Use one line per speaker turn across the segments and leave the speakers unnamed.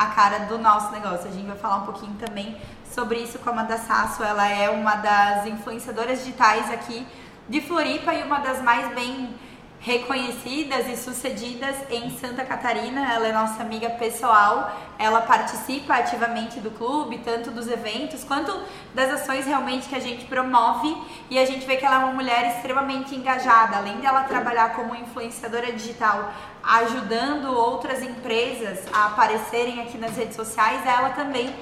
a cara do nosso negócio. A gente vai falar um pouquinho também sobre isso com a Amanda Sasso. Ela é uma das influenciadoras digitais aqui de Floripa e uma das mais bem reconhecidas e sucedidas em Santa Catarina. Ela é nossa amiga pessoal. Ela participa ativamente do clube, tanto dos eventos quanto das ações realmente que a gente promove. E a gente vê que ela é uma mulher extremamente engajada. Além dela trabalhar como influenciadora digital, ajudando outras empresas a aparecerem aqui nas redes sociais, ela também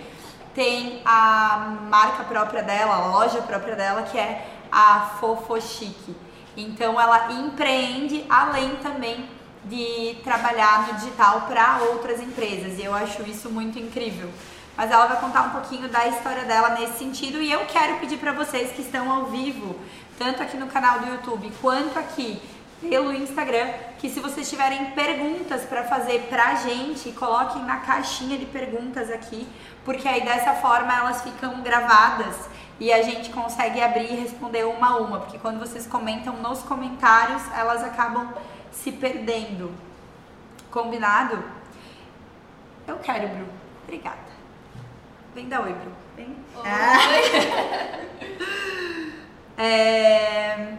tem a marca própria dela, a loja própria dela, que é a Fofo Chique. Então ela empreende além também de trabalhar no digital para outras empresas e eu acho isso muito incrível. Mas ela vai contar um pouquinho da história dela nesse sentido e eu quero pedir para vocês que estão ao vivo, tanto aqui no canal do YouTube quanto aqui pelo Instagram, que se vocês tiverem perguntas para fazer pra gente, coloquem na caixinha de perguntas aqui, porque aí dessa forma elas ficam gravadas e a gente consegue abrir e responder uma a uma, porque quando vocês comentam nos comentários, elas acabam se perdendo. Combinado? Eu quero, Bru. Obrigada. Vem dar oi, Bru. Vem. Oi. É...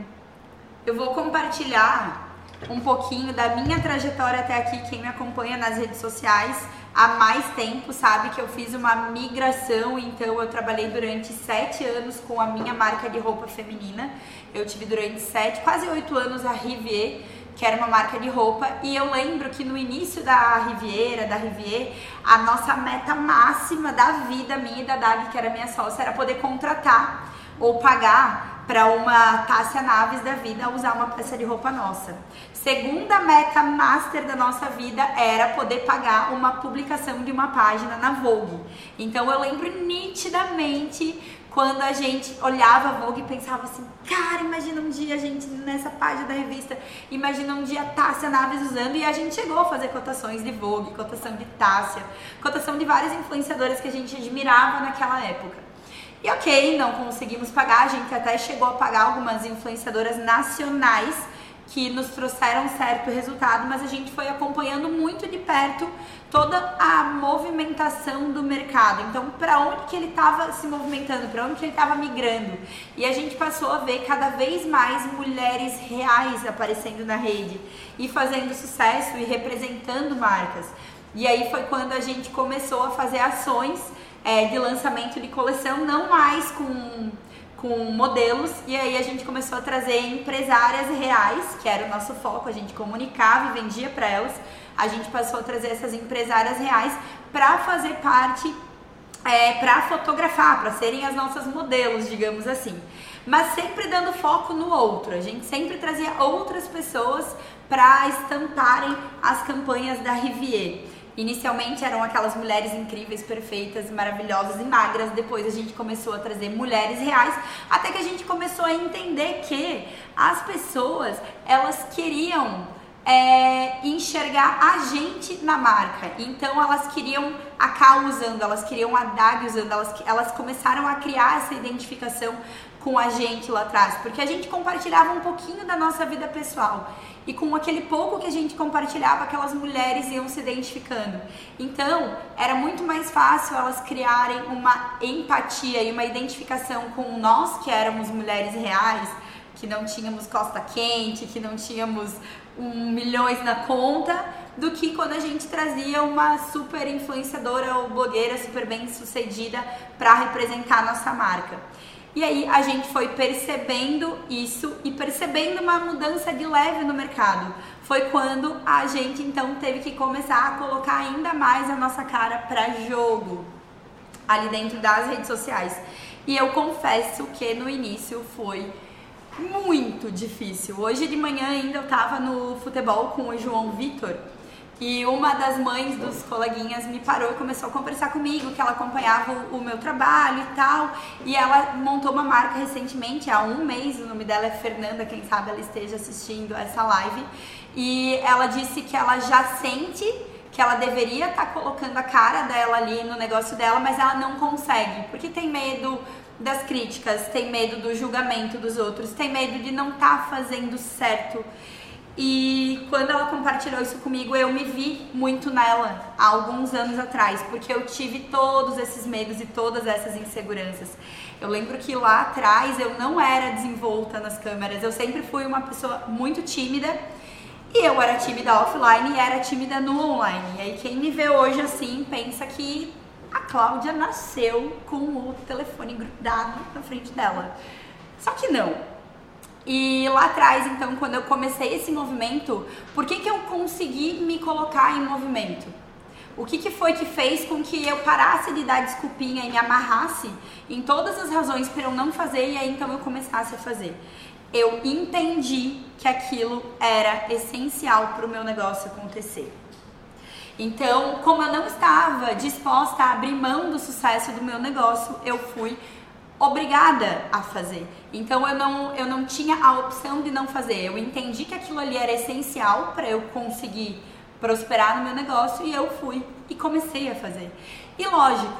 Eu vou compartilhar um pouquinho da minha trajetória até aqui. Quem me acompanha nas redes sociais há mais tempo sabe que eu fiz uma migração, então eu trabalhei durante sete anos com a minha marca de roupa feminina. Eu tive durante sete, quase oito anos a Rivier, que era uma marca de roupa, e eu lembro que no início da Riviera, da Rivier, a nossa meta máxima da vida minha e da Dag, que era minha sócia, era poder contratar ou pagar para uma Tássia Naves da vida usar uma peça de roupa nossa. Segunda meta master da nossa vida era poder pagar uma publicação de uma página na Vogue. Então eu lembro nitidamente quando a gente olhava a Vogue e pensava assim, cara, imagina um dia a gente nessa página da revista, imagina um dia Tássia Naves usando e a gente chegou a fazer cotações de Vogue, cotação de Tássia, cotação de várias influenciadoras que a gente admirava naquela época. E ok, não conseguimos pagar, a gente até chegou a pagar algumas influenciadoras nacionais que nos trouxeram certo resultado, mas a gente foi acompanhando muito de perto toda a movimentação do mercado. Então, para onde que ele estava se movimentando, para onde que ele estava migrando. E a gente passou a ver cada vez mais mulheres reais aparecendo na rede e fazendo sucesso e representando marcas. E aí foi quando a gente começou a fazer ações é, de lançamento de coleção, não mais com, com modelos. E aí a gente começou a trazer empresárias reais, que era o nosso foco, a gente comunicava e vendia para elas. A gente passou a trazer essas empresárias reais para fazer parte, é, para fotografar, para serem as nossas modelos, digamos assim. Mas sempre dando foco no outro. A gente sempre trazia outras pessoas para estamparem as campanhas da Rivier. Inicialmente eram aquelas mulheres incríveis, perfeitas, maravilhosas e magras. Depois a gente começou a trazer mulheres reais, até que a gente começou a entender que as pessoas elas queriam é, enxergar a gente na marca. Então elas queriam a Cal usando, elas queriam a Dag usando, elas, elas começaram a criar essa identificação com a gente lá atrás, porque a gente compartilhava um pouquinho da nossa vida pessoal e com aquele pouco que a gente compartilhava, aquelas mulheres iam se identificando. Então, era muito mais fácil elas criarem uma empatia e uma identificação com nós que éramos mulheres reais, que não tínhamos costa quente, que não tínhamos um milhões na conta, do que quando a gente trazia uma super influenciadora ou blogueira super bem sucedida para representar a nossa marca. E aí a gente foi percebendo isso e percebendo uma mudança de leve no mercado. Foi quando a gente então teve que começar a colocar ainda mais a nossa cara para jogo ali dentro das redes sociais. E eu confesso que no início foi muito difícil. Hoje de manhã ainda eu tava no futebol com o João Vitor e uma das mães dos coleguinhas me parou e começou a conversar comigo, que ela acompanhava o meu trabalho e tal. E ela montou uma marca recentemente, há um mês, o nome dela é Fernanda, quem sabe ela esteja assistindo essa live. E ela disse que ela já sente que ela deveria estar tá colocando a cara dela ali no negócio dela, mas ela não consegue, porque tem medo das críticas, tem medo do julgamento dos outros, tem medo de não estar tá fazendo certo. E quando ela compartilhou isso comigo, eu me vi muito nela há alguns anos atrás, porque eu tive todos esses medos e todas essas inseguranças. Eu lembro que lá atrás eu não era desenvolta nas câmeras, eu sempre fui uma pessoa muito tímida. E eu era tímida offline e era tímida no online. E aí quem me vê hoje assim pensa que a Cláudia nasceu com o telefone grudado na frente dela. Só que não. E lá atrás, então, quando eu comecei esse movimento, por que, que eu consegui me colocar em movimento? O que, que foi que fez com que eu parasse de dar desculpinha e me amarrasse em todas as razões para eu não fazer e aí então eu começasse a fazer? Eu entendi que aquilo era essencial para o meu negócio acontecer. Então, como eu não estava disposta a abrir mão do sucesso do meu negócio, eu fui obrigada a fazer. Então eu não, eu não tinha a opção de não fazer. Eu entendi que aquilo ali era essencial para eu conseguir prosperar no meu negócio e eu fui e comecei a fazer. E lógico,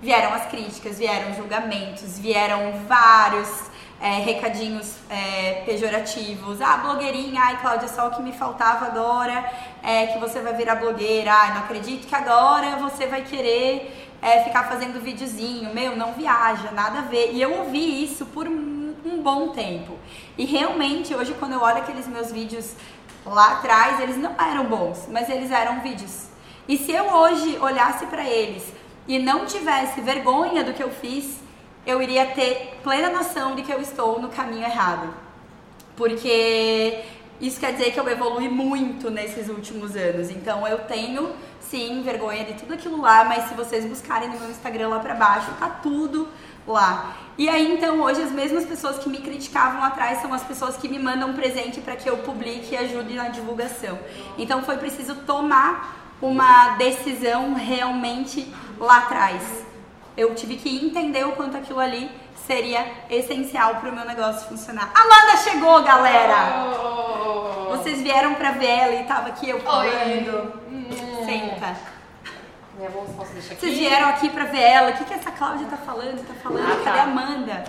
vieram as críticas, vieram julgamentos, vieram vários é, recadinhos é, pejorativos. Ah, blogueirinha, ai Cláudia, só o que me faltava agora é que você vai virar blogueira. Ai, não acredito que agora você vai querer é, ficar fazendo videozinho, meu, não viaja, nada a ver. E eu ouvi isso por um, bom tempo. E realmente, hoje, quando eu olho aqueles meus vídeos lá atrás, eles não eram bons, mas eles eram vídeos. E se eu hoje olhasse para eles e não tivesse vergonha do que eu fiz, eu iria ter plena noção de que eu estou no caminho errado. Porque isso quer dizer que eu evolui muito nesses últimos anos. Então eu tenho sim vergonha de tudo aquilo lá, mas se vocês buscarem no meu Instagram lá pra baixo, tá tudo lá. E aí então hoje as mesmas pessoas que me criticavam atrás são as pessoas que me mandam presente para que eu publique e ajude na divulgação. Então foi preciso tomar uma decisão realmente lá atrás. Eu tive que entender o quanto aquilo ali seria essencial para o meu negócio funcionar. Amanda chegou, galera! Oh. Vocês vieram para ver ela e tava aqui eu falando. Hum. Senta.
Minha bolsa posso deixar aqui?
Vocês vieram aqui para ver ela. O que, que essa Cláudia tá falando? Tá falando? Ah, tá. Cadê a Amanda?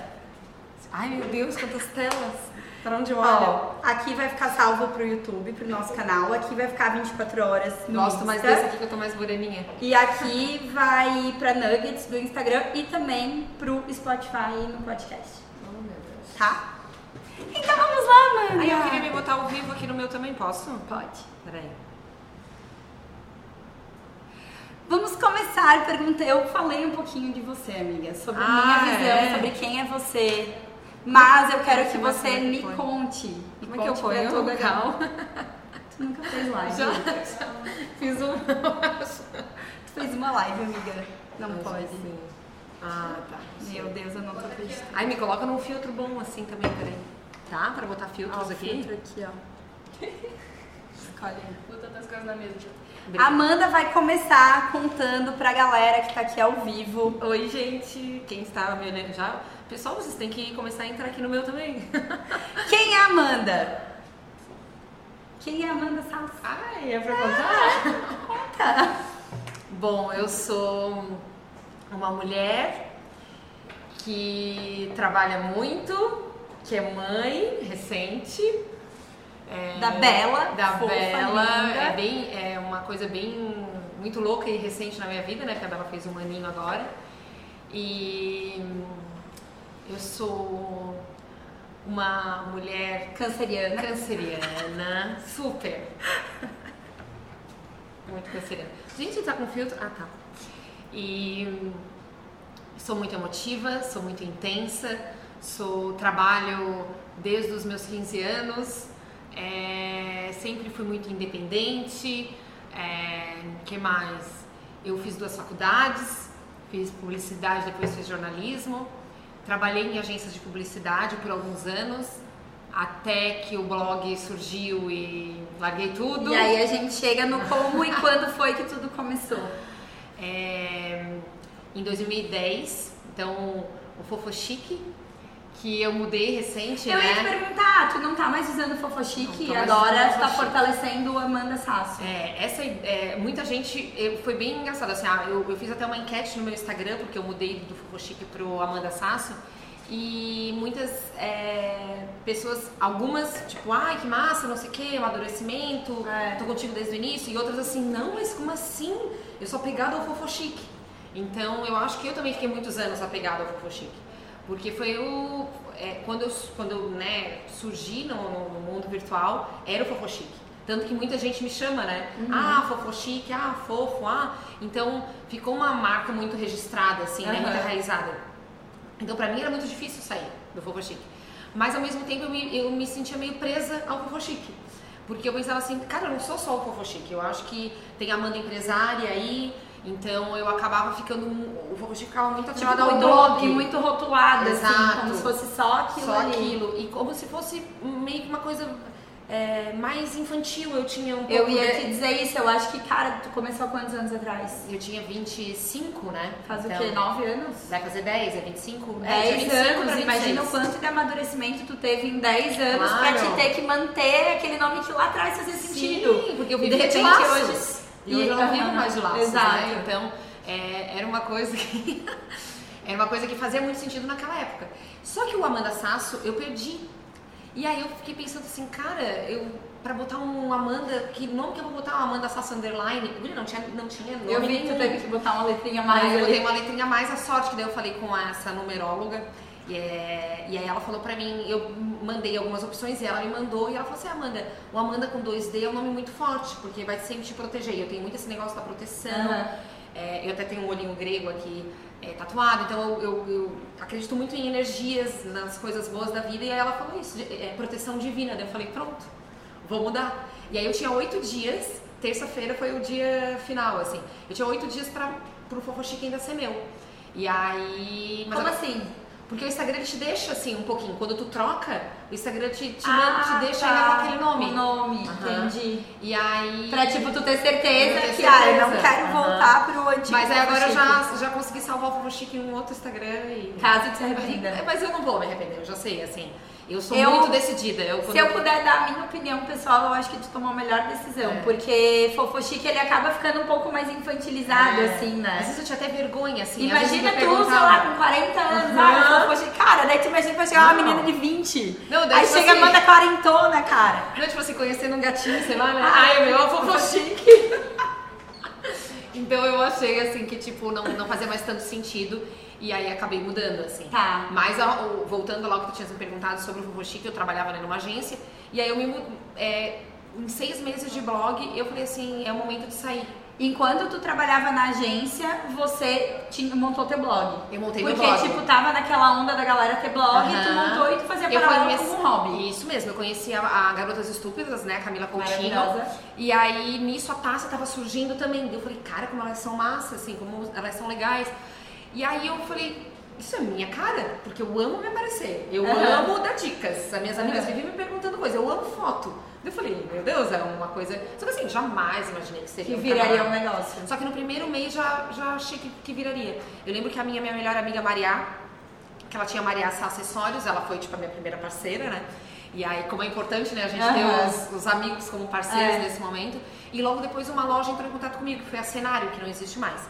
Ai, meu Deus, quantas telas! Para onde eu olho? Ó,
aqui vai ficar salvo pro YouTube, pro nosso canal. Aqui vai ficar 24 horas no
Gosto mais desse aqui que eu tô mais moreninha.
E aqui vai pra Nuggets do Instagram e também pro Spotify no podcast.
Oh, meu Deus.
Tá? Então vamos lá, mano.
Aí eu queria me botar ao vivo aqui no meu também, posso?
Pode.
Peraí.
Vamos começar perguntando. Eu falei um pouquinho de você, amiga, sobre ah, minha visão, é? sobre quem é você, mas eu quero que você me conte.
Me Como é que eu? Eu legal.
Tu nunca fez live.
Já, já. Fiz um.
tu fez uma live, amiga. Não eu pode.
Sim. Ah, tá.
Meu Deus, eu não tô acreditando.
Ai, me coloca num filtro bom assim também, peraí. Tá? Pra botar filtros
ah,
aqui?
filtro aqui, ó.
Escolhe. Bota as coisas na mesa.
Obrigada. Amanda vai começar contando pra galera que tá aqui ao vivo.
Oi, gente. Quem está me olhando já? Pessoal, vocês têm que começar a entrar aqui no meu também.
Quem é a Amanda? Quem é a Amanda Salsa?
Ai, é pra contar?
Conta!
Bom, eu sou uma mulher que trabalha muito, que é mãe recente.
É, da Bela.
Da
fofa,
Bela.
Linda.
É, bem, é uma coisa bem muito louca e recente na minha vida, né? Porque a Bela fez um aninho agora. E eu sou uma mulher
canceriana.
Canceriana, super. Muito canceriana. Gente, tá com filtro? Ah, tá. E sou muito emotiva, sou muito intensa, sou trabalho desde os meus 15 anos, é, sempre fui muito independente. É, que mais? Eu fiz duas faculdades, fiz publicidade, depois fiz jornalismo. Trabalhei em agências de publicidade por alguns anos, até que o blog surgiu e larguei tudo.
E aí a gente chega no como e quando foi que tudo começou.
É, em 2010, então o Fofo Chique, que eu mudei recente,
eu
né?
Eu ia te perguntar, tu não tá mais usando Fofo Chique, agora tu tá fortalecendo a Amanda Sasso.
É, essa é, muita gente, eu, foi bem engraçado, assim, ah, eu, eu, fiz até uma enquete no meu Instagram, porque eu mudei do Fofo Chique pro Amanda Sasso, E muitas é, pessoas, algumas, tipo, ai que massa, não sei o que, amadurecimento,
É.
tô contigo desde o início, e outras assim, não, mas como assim? Eu sou apegada ao fofochique. Então eu acho que eu também fiquei muitos anos apegada ao fofochique. Porque foi o. é, quando eu, quando eu né, surgi no, no- mundo virtual, era o fofochique. Tanto que muita gente me chama, né? Ah, fofochique, ah, fofo, ah. Então ficou uma marca muito registrada, assim, né? Muito enraizada. Então pra mim era muito difícil sair do fofochique. Mas ao mesmo tempo eu me, eu me sentia meio presa ao fofochique. Porque eu pensava assim, cara, eu não sou só o fofochique. Eu acho que tem a Amanda empresária aí. Então eu acabava ficando. Fofochique ficava muito
Tipo,
atrelado ao blog.
e muito rotulada, assim,
Exato.
como se fosse só aquilo
Só
ali.
aquilo. E como se fosse meio que uma coisa é, mais infantil. Eu tinha um pouco.
Eu ia te dizer isso, eu acho que, cara, tu começou há quantos anos atrás?
Eu tinha 25, né?
Faz
Então,
o quê? Nove anos?
Vai fazer 10, é 25? é,
10
tinha 25
anos, imagina o
26.
quanto de amadurecimento tu teve em 10 anos
Claro.
pra te ter que manter aquele nome que lá atrás fazia sentido.
Sim, porque eu vivia
de
de
repente
laços.
hoje.
E hoje eu não vivo mais de laços,
Exato.
né? Então, é, era uma coisa que... era uma coisa que fazia muito sentido naquela época. Só que o Amanda Sasso, eu perdi. E aí eu fiquei pensando assim, cara, eu... Pra botar um Amanda, que nome que eu vou botar? Um Amanda Sasso Underline? Não tinha, não tinha nome
Eu vi que tu teve que botar uma letrinha mais
Aí eu botei uma letrinha a mais a sorte, que daí eu falei com essa numeróloga. E, é- e aí ela falou pra mim, eu mandei algumas opções e ela me mandou e ela falou assim, Amanda, o Amanda com 2D é um nome muito forte, porque vai sempre te proteger. E Eu tenho muito esse negócio da proteção.
Aham.
É, eu até tenho um olhinho grego aqui é, tatuado, então eu, eu- eu acredito muito em energias, nas coisas boas da vida. E aí ela falou isso, de- é, proteção divina. Daí eu falei, pronto, vou mudar. E aí eu tinha oito dias, terça-feira foi o dia final, assim. Eu tinha oito dias pra, pro Fofochique ainda ser meu. E aí... mas
Como assim?
Porque o Instagram te deixa assim um pouquinho. Quando tu troca, o Instagram te, te,
Ah,
te deixa
tá.
ainda com aquele nome.
O nome,
Aham.
entendi.
E aí.
Pra, tipo, tu ter certeza
ter
que, ah, eu não
certeza.
quero
Aham.
voltar pro antigo
Mas aí agora eu
Fofochique.
já, já consegui salvar o Fogo Chique em um outro Instagram e.
Caso te arrependa.
É, Mas eu não vou me arrepender, eu já sei, assim. Eu sou
Eu-
muito decidida. Eu,
Se eu puder dar a minha opinião pessoal, eu acho que tu tomou a melhor decisão.
É.
Porque Fofochique, ele acaba ficando um pouco mais infantilizado,
É.
assim, né?
Às vezes eu tinha até vergonha, assim.
Imagina tu, sei lá, com 40 anos,
Aham.
ah, Fofochique. Cara, daí tu imagina pra chegar uma menina de 20.
Não, daí,
Aí
tipo
chega
assim-
Amanda quarentona, cara.
Não, tipo assim, conhecendo um gatinho, sei lá, né?
Ai,
Ai, meu, é o
Fogo
Fogo Chique. Então eu achei, assim, que, tipo, não, não fazia mais tanto sentido. E aí acabei mudando, assim.
Tá.
Mas voltando lá ao que tu tinha me perguntado sobre o Vovô Chique, eu trabalhava né, numa agência. E aí eu me é, em seis meses de blog, eu falei assim, é o momento de sair.
Enquanto tu trabalhava na agência, você tinha, montou teu blog.
Eu montei meu
Porque,
blog.
tipo, tava naquela onda da galera ter blog, e tu montou e tu fazia
Eu
paralelo
conheci-
como um hobby.
Isso mesmo, eu conheci a, a Garotas Estúpidas, né, a Camila Coutinho. E aí, nisso, a taça tava surgindo também. Eu falei, cara, como elas são massas, assim, como elas são legais. E aí eu falei, isso é minha cara, porque eu amo me aparecer. Eu
Aham.
amo dar dicas. As minhas amigas
Aham.
viviam me perguntando coisa. Eu amo foto. Eu falei, meu Deus, é uma coisa... Só que assim, jamais imaginei que seria
Que
um
viraria
canal.
um negócio.
Só que no primeiro mês já, já achei que, que viraria. Eu lembro que a minha, minha melhor amiga Maria, que ela tinha Maria Acessórios, ela foi tipo a minha primeira parceira, né? E aí, como é importante, né, a gente ter
Aham.
os, os amigos como parceiros
É.
nesse momento. E logo depois uma loja entrou em contato comigo, que foi a Cenário, que não existe mais.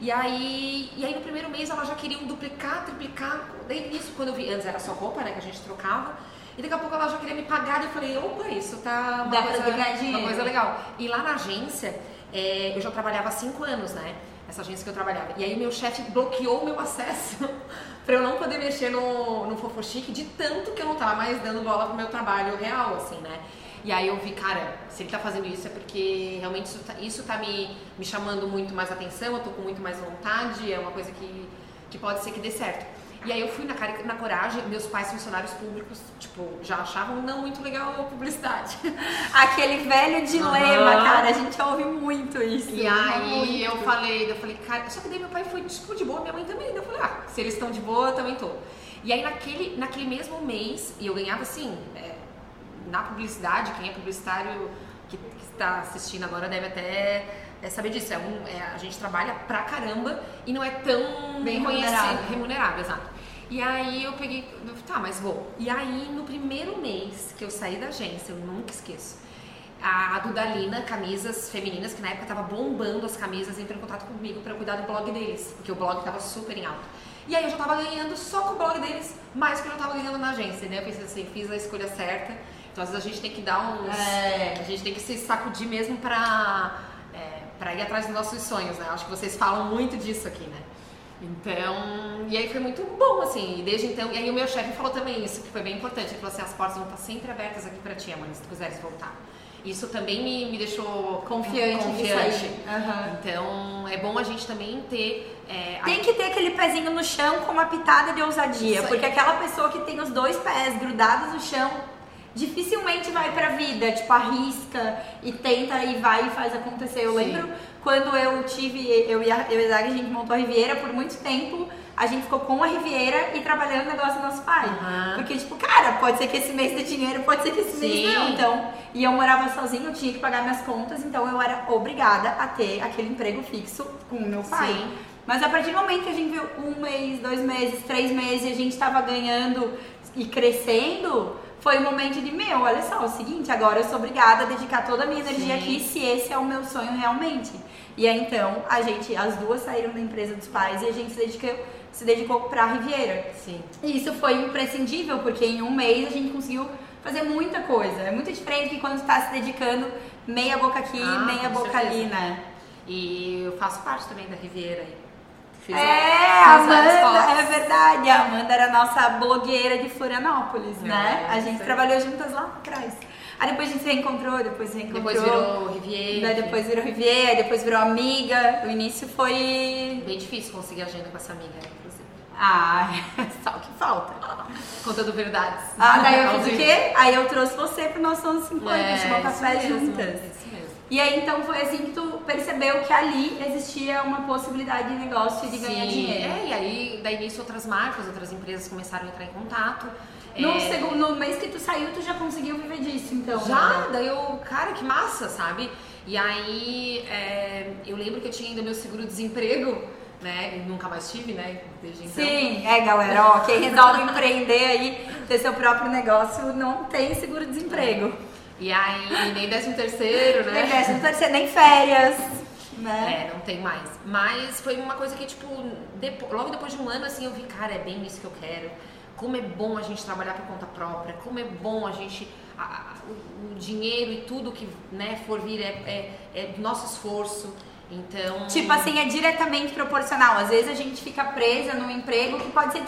E aí, e aí no primeiro mês ela já queria duplicar, triplicar. Daí nisso, quando eu vi, antes era só roupa, né, que a gente trocava. E daqui a pouco ela já queria me pagar, e eu falei, opa, isso tá uma,
Dá
coisa, uma coisa legal. E lá na agência, é, eu já trabalhava há cinco anos, né? Essa agência que eu trabalhava. E aí meu chefe bloqueou o meu acesso pra eu não poder mexer no, no Fofochique de tanto que eu não tava mais dando bola pro meu trabalho real, assim, né? E aí eu vi, cara, se ele tá fazendo isso é porque realmente isso tá, isso tá me, me chamando muito mais atenção, eu tô com muito mais vontade, é uma coisa que, que pode ser que dê certo. E aí eu fui na, cara, na coragem, meus pais funcionários públicos, tipo, já achavam não muito legal a publicidade.
Aquele velho dilema,
Aham.
cara, a gente ouve muito isso.
E aí
Muito.
eu falei, eu falei, cara, só que daí meu pai foi tipo de boa, minha mãe também. Daí eu falei, ah, se eles estão de boa, eu também tô. E aí naquele, naquele mesmo mês, e eu ganhava assim, é, na publicidade, quem é publicitário que, está assistindo agora deve até é, saber disso. É um, é, a gente trabalha pra caramba e não é tão
Bem remunerado.
remunerado, exato. E aí eu peguei, tá, mas vou. E aí no primeiro mês que eu saí da agência, eu nunca esqueço. A Dudalina, camisas femininas, que na época tava bombando as camisas, entrou em contato comigo para cuidar do blog deles, porque o blog tava super em alta. E aí eu já tava ganhando só com o blog deles mais que eu já tava ganhando na agência, né? Eu pensei assim, fiz a escolha certa. Então às vezes a gente tem que dar uns.
É.
A gente tem que se sacudir mesmo pra, é, pra ir atrás dos nossos sonhos, né? Acho que vocês falam muito disso aqui, né? Então, e aí foi muito bom, assim, e desde então, e aí o meu chefe falou também isso, que foi bem importante, ele falou assim, as portas vão estar sempre abertas aqui pra ti, Amanda, se tu quiseres voltar. Isso também me, me deixou
Confiante
confiante.
Aham.
Então, é bom a gente também ter... é, a-
Tem que ter aquele pezinho no chão com uma pitada de ousadia,
Isso
porque aquela pessoa que tem os dois pés grudados no chão dificilmente vai pra vida, tipo, arrisca e tenta e vai e faz acontecer. Eu
Sim.
lembro quando eu tive, eu e a, eu e a gente montou a Riviera por muito tempo, a gente ficou com a Riviera e trabalhando no negócio do nosso pai.
Aham.
Porque, tipo, cara, pode ser que esse mês dê dinheiro, pode ser que esse mês
Sim.
não. Então, e eu morava sozinha, eu tinha que pagar minhas contas, então eu era obrigada a ter aquele emprego fixo com o meu pai.
Sim.
Mas a partir do momento que a gente viu um mês, dois meses, três meses e a gente tava ganhando e crescendo, foi o momento de, meu, olha só, é o seguinte, agora eu sou obrigada a dedicar toda a minha energia
Sim.
aqui se esse é o meu sonho realmente. E aí então, a gente, as duas saíram da empresa dos pais e a gente se dedicou, se dedicou pra Riviera.
Sim.
E isso foi imprescindível, porque em um mês a gente conseguiu fazer muita coisa. É muito diferente que quando você tá se dedicando meia boca aqui,
Ah,
meia boca ali,
certeza.
né?
E eu faço parte também da Riviera aí. Fiz
É, a Amanda, é verdade. A Amanda era a nossa blogueira de Florianópolis, né?
É,
A gente trabalhou juntas lá atrás. Aí depois a gente se reencontrou, depois se reencontrou.
Depois virou Riviera.
Daí depois virou Riviera, depois virou amiga. O início foi.
Bem difícil conseguir agenda com essa amiga, inclusive.
Ah, só o que falta.
Contando verdades.
Ah, daí eu fiz o quê? Aí eu trouxe você pro nosso anos 50,
É,
a gente tomou café
mesmo,
juntas.
Isso mesmo.
E aí então foi assim que tu percebeu que ali existia uma possibilidade de negócio e de ganhar
Sim,
dinheiro.
É, e aí, daí nisso, outras marcas, outras empresas começaram a entrar em contato.
No,
É,
segundo, no mês que tu saiu, tu já conseguiu viver disso, então.
Já,
né?
daí eu, cara, que massa, sabe? E aí, é, eu lembro que eu tinha ainda meu seguro-desemprego, né? Nunca mais tive, né? Desde então.
Sim, é galera, ó, quem resolve empreender aí, ter seu próprio negócio, não tem seguro-desemprego.
E aí, nem décimo terceiro, né?
Nem décimo terceiro, nem férias, né?
É, não tem mais. Mas foi uma coisa que, tipo, depo- logo depois de um ano, assim, eu vi, cara, é bem isso que eu quero. Como é bom a gente trabalhar por conta própria, como é bom a gente. a- a- o, o dinheiro e tudo que né, for vir é, é, é nosso esforço. Então.
Tipo assim, é diretamente proporcional. Às vezes a gente fica presa num emprego que pode ser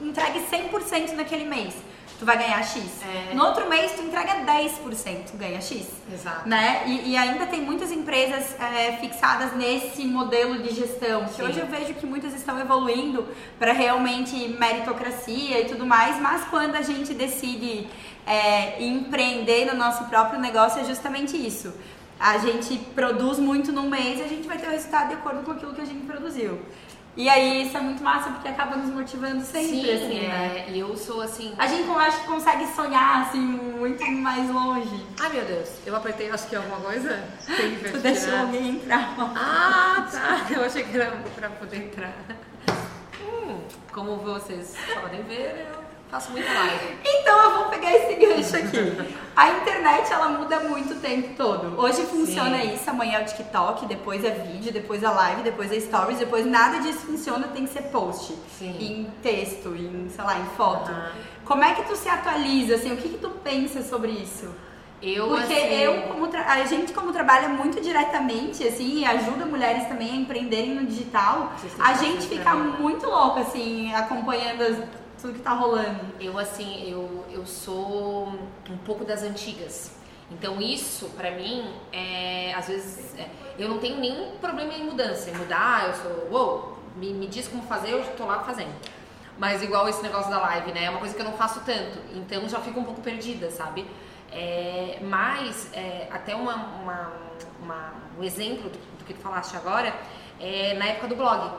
entregue 100% naquele mês. Tu vai ganhar X.
É.
No outro mês, tu entrega 10%, tu ganha X.
Exato.
Né? E, e ainda tem muitas empresas é, fixadas nesse modelo de gestão. Que
Sim.
hoje eu vejo que muitas estão evoluindo para realmente meritocracia e tudo mais, mas quando a gente decide é, empreender no nosso próprio negócio é justamente isso. A gente produz muito num mês e a gente vai ter o resultado de acordo com aquilo que a gente produziu. E aí isso é muito massa porque acaba nos motivando sempre,
Sim,
assim, né?
é, e eu sou assim.
A gente eu acho que consegue sonhar assim muito mais longe.
Ai meu Deus, eu apertei, acho que é alguma coisa. Tem que
Tu deixou alguém entrar.
Ah, tá. Eu achei que era pra poder entrar. Hum, como vocês podem ver, eu faço muita live.
Então eu vou pegar esse gancho aqui. A internet ela muda muito o tempo todo. Hoje funciona
Sim.
isso, amanhã é o TikTok, depois é vídeo, depois é live, depois é stories, depois nada disso funciona, tem que ser post.
Sim.
Em texto, em, sei lá, em foto. Como é que tu se atualiza, assim, o que que tu pensa sobre isso?
Eu,
Porque
assim,
eu, como tra- a gente como trabalha muito diretamente, assim, e ajuda mulheres também a empreenderem no digital, a gente fica muito louca, assim, acompanhando as- tudo que tá rolando.
Eu assim, eu, eu sou um pouco das antigas. Então isso pra mim é às vezes é, eu não tenho nenhum problema em mudança, em mudar, eu sou, uou, me, me diz como fazer, eu tô lá fazendo. Mas igual esse negócio da live, né? É uma coisa que eu não faço tanto, então já fico um pouco perdida, sabe? É, mas é, até uma, uma- uma- um exemplo do, do que tu falaste agora é na época do blog.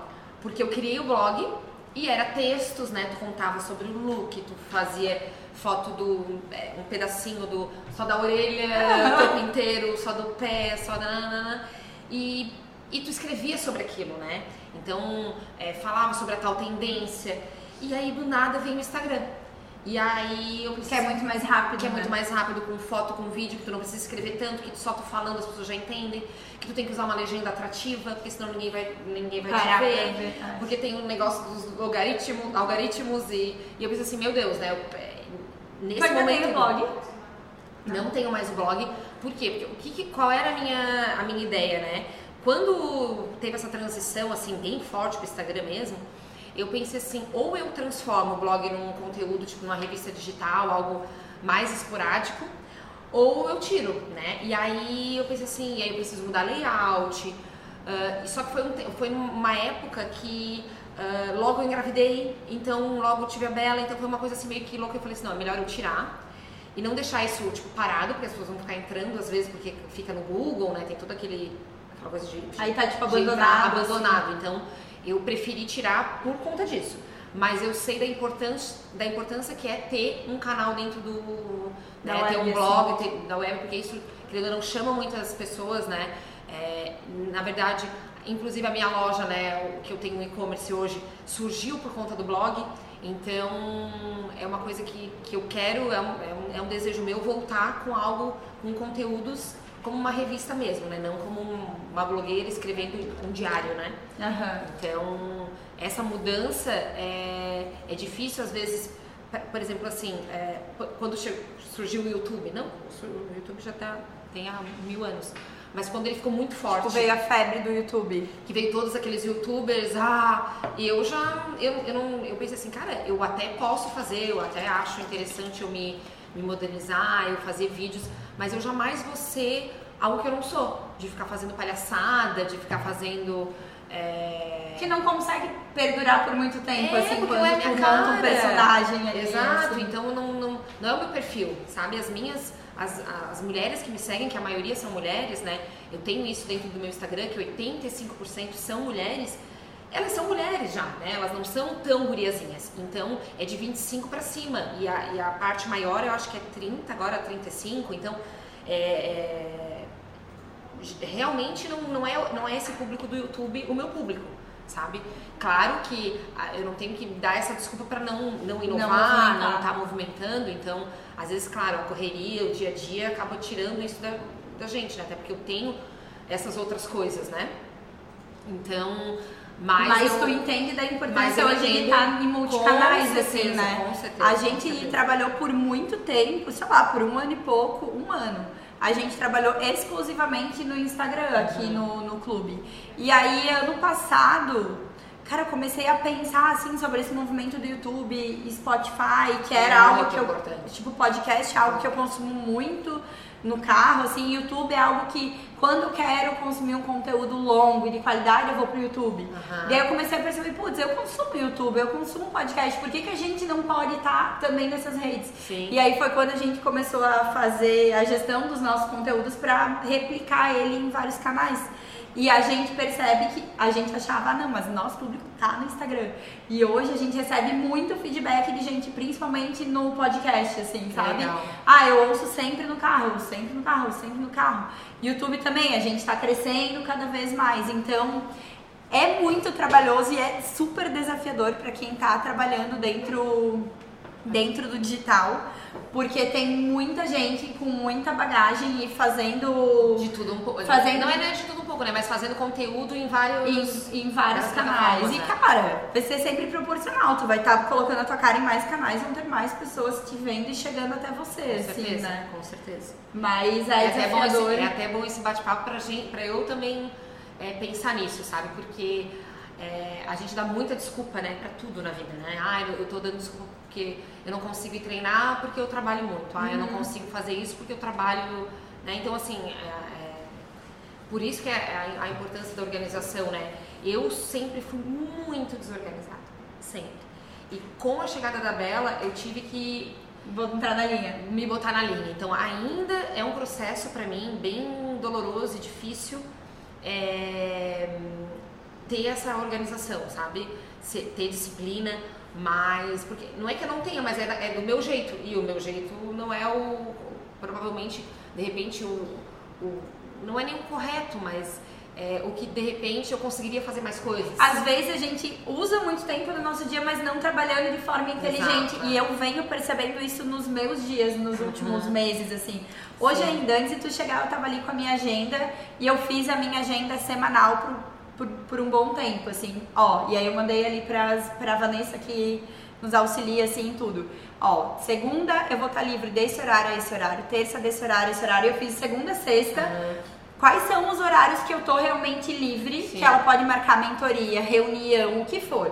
Porque eu criei o blog e era textos, né? Tu contava sobre o look, tu fazia foto do. é, um pedacinho do. só da orelha, o corpo inteiro, só do pé, só da. E, e tu escrevia sobre aquilo, né? Então, é, falava sobre a tal tendência. E aí do nada vem o Instagram. E aí eu preciso.
Que é muito mais rápido.
Que é
né?
muito mais rápido com foto, com vídeo, que tu não precisa escrever tanto, que tu só tu falando as pessoas já entendem, que tu tem que usar uma legenda atrativa, porque senão ninguém vai, ninguém vai
Parar
te ver.
ver, é.
Porque tem um negócio dos algoritmos, algoritmos e, e eu penso assim, meu Deus, né? Eu, é, nesse
ainda
momento.
tem o blog?
Não tenho mais o blog. Por quê? Porque o que- qual era a minha, a minha ideia, né? Quando teve essa transição, assim, bem forte pro Instagram mesmo, eu pensei assim, ou eu transformo o blog num conteúdo, tipo, numa revista digital, algo mais esporádico, ou eu tiro, né? E aí eu pensei assim, e aí eu preciso mudar layout. ah, só que foi, um, foi uma época que ah, logo eu engravidei, então logo tive a Bela, então foi uma coisa assim meio que louca. Eu falei assim, não, é melhor eu tirar e não deixar isso tipo parado, porque as pessoas vão ficar entrando às vezes porque fica no Google, né? Tem todo aquele aquela coisa de, de
Aí tá, tipo,
de entrar
abandonado,
abandonado. Então eu preferi tirar por conta disso. Mas eu sei da importância, da importância que é ter um canal dentro do. Né, ter um blog,
assim.
ter, da web, porque isso, querendo não, chama muitas pessoas, né? É, na verdade, inclusive a minha loja, né, que eu tenho no e-commerce hoje, surgiu por conta do blog. Então, é uma coisa que, que eu quero, é um, é, um, é um desejo meu voltar com algo, com conteúdos como uma revista mesmo, né? Não como um- uma blogueira escrevendo um diário, né?
Aham.
Então, essa mudança é, é difícil às vezes, por- exemplo, assim, é, quando surgiu o YouTube, não, o YouTube já tá, tem há mil anos, mas quando ele ficou muito forte,
Tipo, veio a febre do YouTube.
que veio todos aqueles youtubers, ah, e eu já, eu, eu não, eu pensei assim, cara, eu até posso fazer, eu até acho interessante eu me, me modernizar, eu fazer vídeos, mas eu jamais vou ser algo que eu não sou, de ficar fazendo palhaçada, de ficar fazendo... é,
Que não consegue perdurar por muito tempo,
é,
assim, quando
não é
tu monta um personagem ali.
Exato,
assim.
então não, não, não é o meu perfil, sabe? As minhas, as, as mulheres que me seguem, que a maioria são mulheres, né? Eu tenho isso dentro do meu Instagram, que 85% são mulheres. Elas são mulheres já, né? Elas não são tão guriazinhas. Então, é de 25 pra cima. E a, e a parte maior, eu acho que é 30, agora 35. Então, é, é, realmente não, não, é, não é esse público do YouTube o meu público, sabe? Claro que ah, eu não tenho que dar essa desculpa para não, não inovar, não estar movimentando, então, às vezes, claro, a correria, o dia a dia acaba tirando isso da, da gente, né? Até porque eu tenho essas outras coisas, né? Então, mas,
Mas,
eu-
tu entende da importância hoje de estar em multicanais,
com
assim,
certeza,
né?
com certeza,
A gente
certeza.
trabalhou por muito tempo, sei lá, por um ano e pouco, um ano. A gente trabalhou exclusivamente no Instagram, aqui no, no clube. E aí, ano passado, cara, comecei a pensar, assim, sobre esse movimento do YouTube Spotify, que era
É
algo que eu...
importante.
Tipo, podcast é algo que eu consumo muito no carro, assim, YouTube é algo que quando eu quero consumir um conteúdo longo e de qualidade, eu vou pro YouTube.
Aham.
E aí eu comecei a perceber, putz, eu consumo YouTube, eu consumo podcast, por que, que a gente não pode estar também nessas redes?
Sim.
E aí foi quando a gente começou a fazer a gestão dos nossos conteúdos para replicar ele em vários canais. E a gente percebe que a gente achava, ah, não, mas o nosso público tá no Instagram. E hoje a gente recebe muito feedback de gente, principalmente no podcast, assim, sabe?
Legal.
Ah, eu ouço sempre no carro, sempre no carro, sempre no carro. YouTube também, a gente tá crescendo cada vez mais. Então, é muito trabalhoso e é super desafiador para quem tá trabalhando dentro dentro do digital, porque tem muita gente com muita bagagem e fazendo
De tudo um pouco.
Fazendo-
Não é né, de tudo pouco, né? Mas fazendo conteúdo em vários.
em, em vários canais.
plataformas,
E
né?
cara, vai ser sempre proporcional. Tu vai estar colocando a tua cara em mais canais, vão ter mais pessoas te vendo e chegando até você,
Com
assim,
certeza,
né?
com certeza.
Mas
É
é,
até, bom esse, é até bom esse bate-papo pra, gente, pra eu também é, pensar nisso, sabe? Porque é, a gente dá muita desculpa, né, pra tudo na vida, né? Ah, eu, eu tô dando desculpa porque eu não consigo treinar porque eu trabalho muito. Ah, eu não consigo fazer isso porque eu trabalho, né? Então, assim, é, por isso que é a, a importância da organização, né? Eu sempre fui muito desorganizada, sempre. E com a chegada da Bela, eu tive que
entrar na linha.
me botar na linha. Então ainda é um processo para mim bem doloroso e difícil é, ter essa organização, sabe? Se- ter disciplina, mas porque não é que eu não tenha, mas é, é do meu jeito e o meu jeito não é o provavelmente de repente o, o- não é nem o correto, mas é, o que de repente eu conseguiria fazer mais coisas.
Às vezes a gente usa muito tempo no nosso dia, mas não trabalhando de forma inteligente.
Exato,
e eu venho percebendo isso nos meus dias, nos últimos meses, assim. Hoje
Sim.
ainda, antes de tu chegar, eu tava ali com a minha agenda e eu fiz a minha agenda semanal por, por, por um bom tempo, assim. Ó, e aí eu mandei ali pras, pra Vanessa que nos auxilia, assim, em tudo. Ó, segunda eu vou estar livre desse horário a esse horário, terça desse horário a esse horário. Eu fiz segunda, sexta. Quais são os horários que eu tô realmente livre,
Sim.
que ela pode marcar mentoria, reunião, o que for.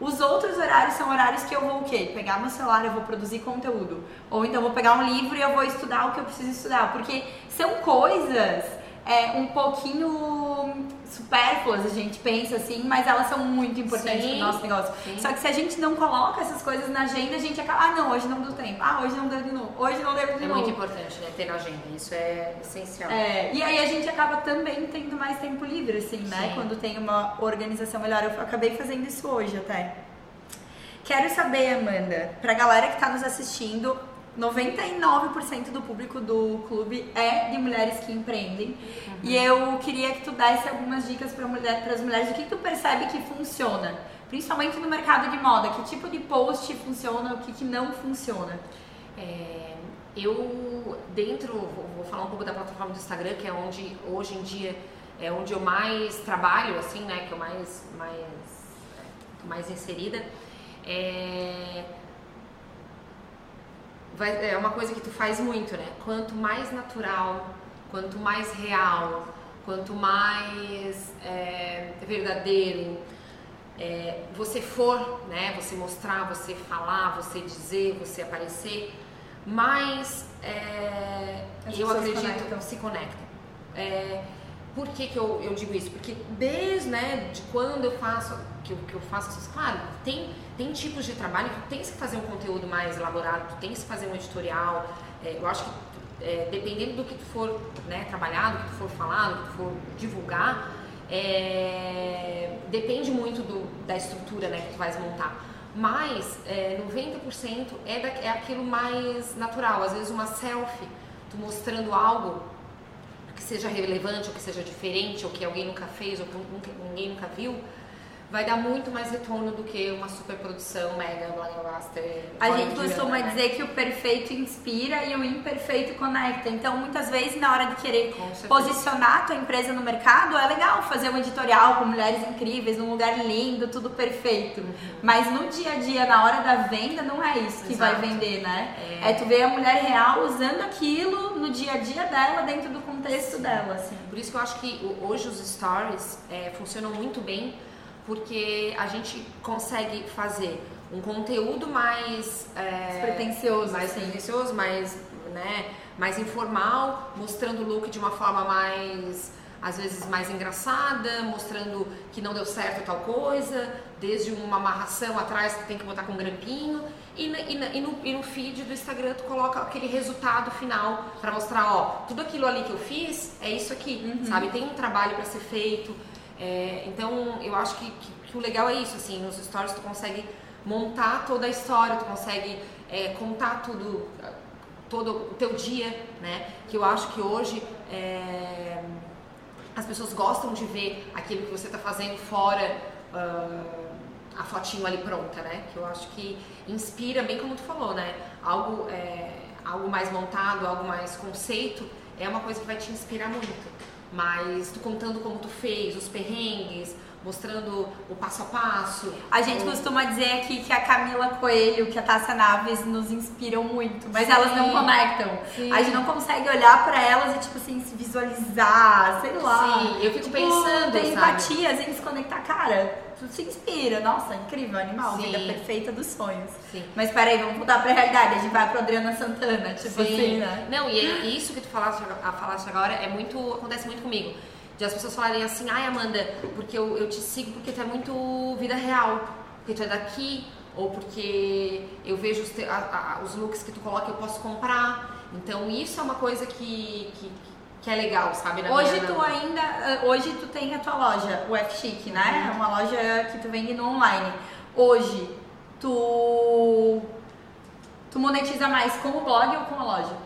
Os outros horários são horários que eu vou o quê? Pegar meu celular, eu vou produzir conteúdo. Ou então eu vou pegar um livro e eu vou estudar o que eu preciso estudar. Porque são coisas é, um pouquinho supérfluas, a gente pensa assim, mas elas são muito importantes
Sim.
pro nosso negócio.
Sim.
Só que se a gente não coloca essas coisas na agenda, a gente acaba, ah não, hoje não deu tempo. Ah, hoje não deu de novo. Hoje não deu de
É
novo.
muito importante, né? Ter na agenda. Isso é essencial.
É, e aí a gente acaba também tendo mais tempo livre, assim, né?
Sim.
Quando tem uma organização melhor. Eu acabei fazendo isso hoje até. Quero saber, Amanda, pra galera que tá nos assistindo, 99% do público do clube é de mulheres que empreendem. E eu queria que tu desse algumas dicas para mulher, as mulheres, o que tu percebe que funciona. Principalmente no mercado de moda, que tipo de post funciona, o que, que não funciona.
É, eu, dentro, vou, falar um pouco da plataforma do Instagram, que é onde hoje em dia é onde eu mais trabalho, assim, né? Que eu mais, mais, mais inserida. É, vai- é uma coisa que tu faz muito, né? Quanto mais natural, quanto mais real, quanto mais é, verdadeiro é, você for, né? Você mostrar, você falar, você dizer, você aparecer, mais é, eu acredito
conectam.
se conectam. É, por que, que eu, eu digo isso? Porque desde né, de quando eu faço que eu, que eu faço essas, claro, tem, tem tipos de trabalho que tu tens que fazer um conteúdo mais elaborado, tens que fazer um editorial. É, eu acho que é, dependendo do que tu for né, trabalhar, do que tu for falar, do que tu for divulgar, é, depende muito do, da estrutura né, que tu vais montar. Mas é, 90% é, da, é aquilo mais natural. Às vezes uma selfie, tu mostrando algo que seja relevante, ou que seja diferente, ou que alguém nunca fez, ou que nunca- ninguém nunca viu, vai dar muito mais retorno do que uma superprodução mega blockbuster.
A gente costuma
né?
dizer que o perfeito inspira e o imperfeito conecta. Então, muitas vezes, na hora de querer posicionar a tua empresa no mercado, é legal fazer um editorial com mulheres incríveis, num lugar lindo, tudo perfeito.
Uhum.
Mas no dia a dia, na hora da venda, não é isso que vai
Exato.
vender, né? É. tu ver a mulher real usando aquilo no dia a dia dela, dentro do contexto dela, assim.
Por isso que eu acho que hoje os stories é, funcionam muito bem, porque a gente consegue fazer um conteúdo mais é,
Despretensioso,
mais
assim.
pretensioso, mais, né, mais informal, mostrando o look de uma forma mais às vezes mais engraçada, mostrando que não deu certo tal coisa, desde uma amarração atrás que tem que botar com grampinho, e, e, e no, e no feed do Instagram tu coloca aquele resultado final pra mostrar, ó, tudo aquilo ali que eu fiz é isso aqui, sabe? Tem um trabalho pra ser feito. É, então eu acho que, que, que o legal é isso, assim, nos stories tu consegue montar toda a história, tu consegue é, contar tudo, todo o teu dia, né? Que eu acho que hoje é, as pessoas gostam de ver aquilo que você está fazendo fora ah, a fotinho ali pronta, né? Que eu acho que inspira, bem como tu falou, né? Algo, é, algo mais montado, algo mais conceito, é uma coisa que vai te inspirar muito. Mas tu contando como tu fez, os perrengues, mostrando o passo a passo.
A gente
o-
costuma dizer aqui que a Camila Coelho, que a Tássia Naves nos inspiram muito, mas
Sim.
elas não conectam.
Sim.
A gente não consegue olhar pra elas e, tipo assim, se visualizar, sei lá.
Sim, eu fico
Tipo,
pensando, sabe?
empatia, assim, se conectar. Cara, tu se inspira. Nossa, incrível, animal,
Sim.
vida perfeita dos sonhos.
Sim.
Mas peraí, vamos voltar pra realidade. A gente vai pra Adriana Santana, tipo assim, né?
Não, e é- isso que tu falaste, falaste agora é muito. acontece muito comigo. De as pessoas falarem assim, ai Amanda, porque eu, eu te sigo porque tu é muito vida real, porque tu é daqui, ou porque eu vejo os, te- a- a- os looks que tu coloca eu posso comprar. Então isso é uma coisa que, que, que é legal, sabe?
Hoje tu ainda, eh, hoje tu tem a tua loja, o F Chic, né?
Uhum.
É uma loja que tu vende no online. Hoje tu tu monetiza mais com o blog ou com a loja?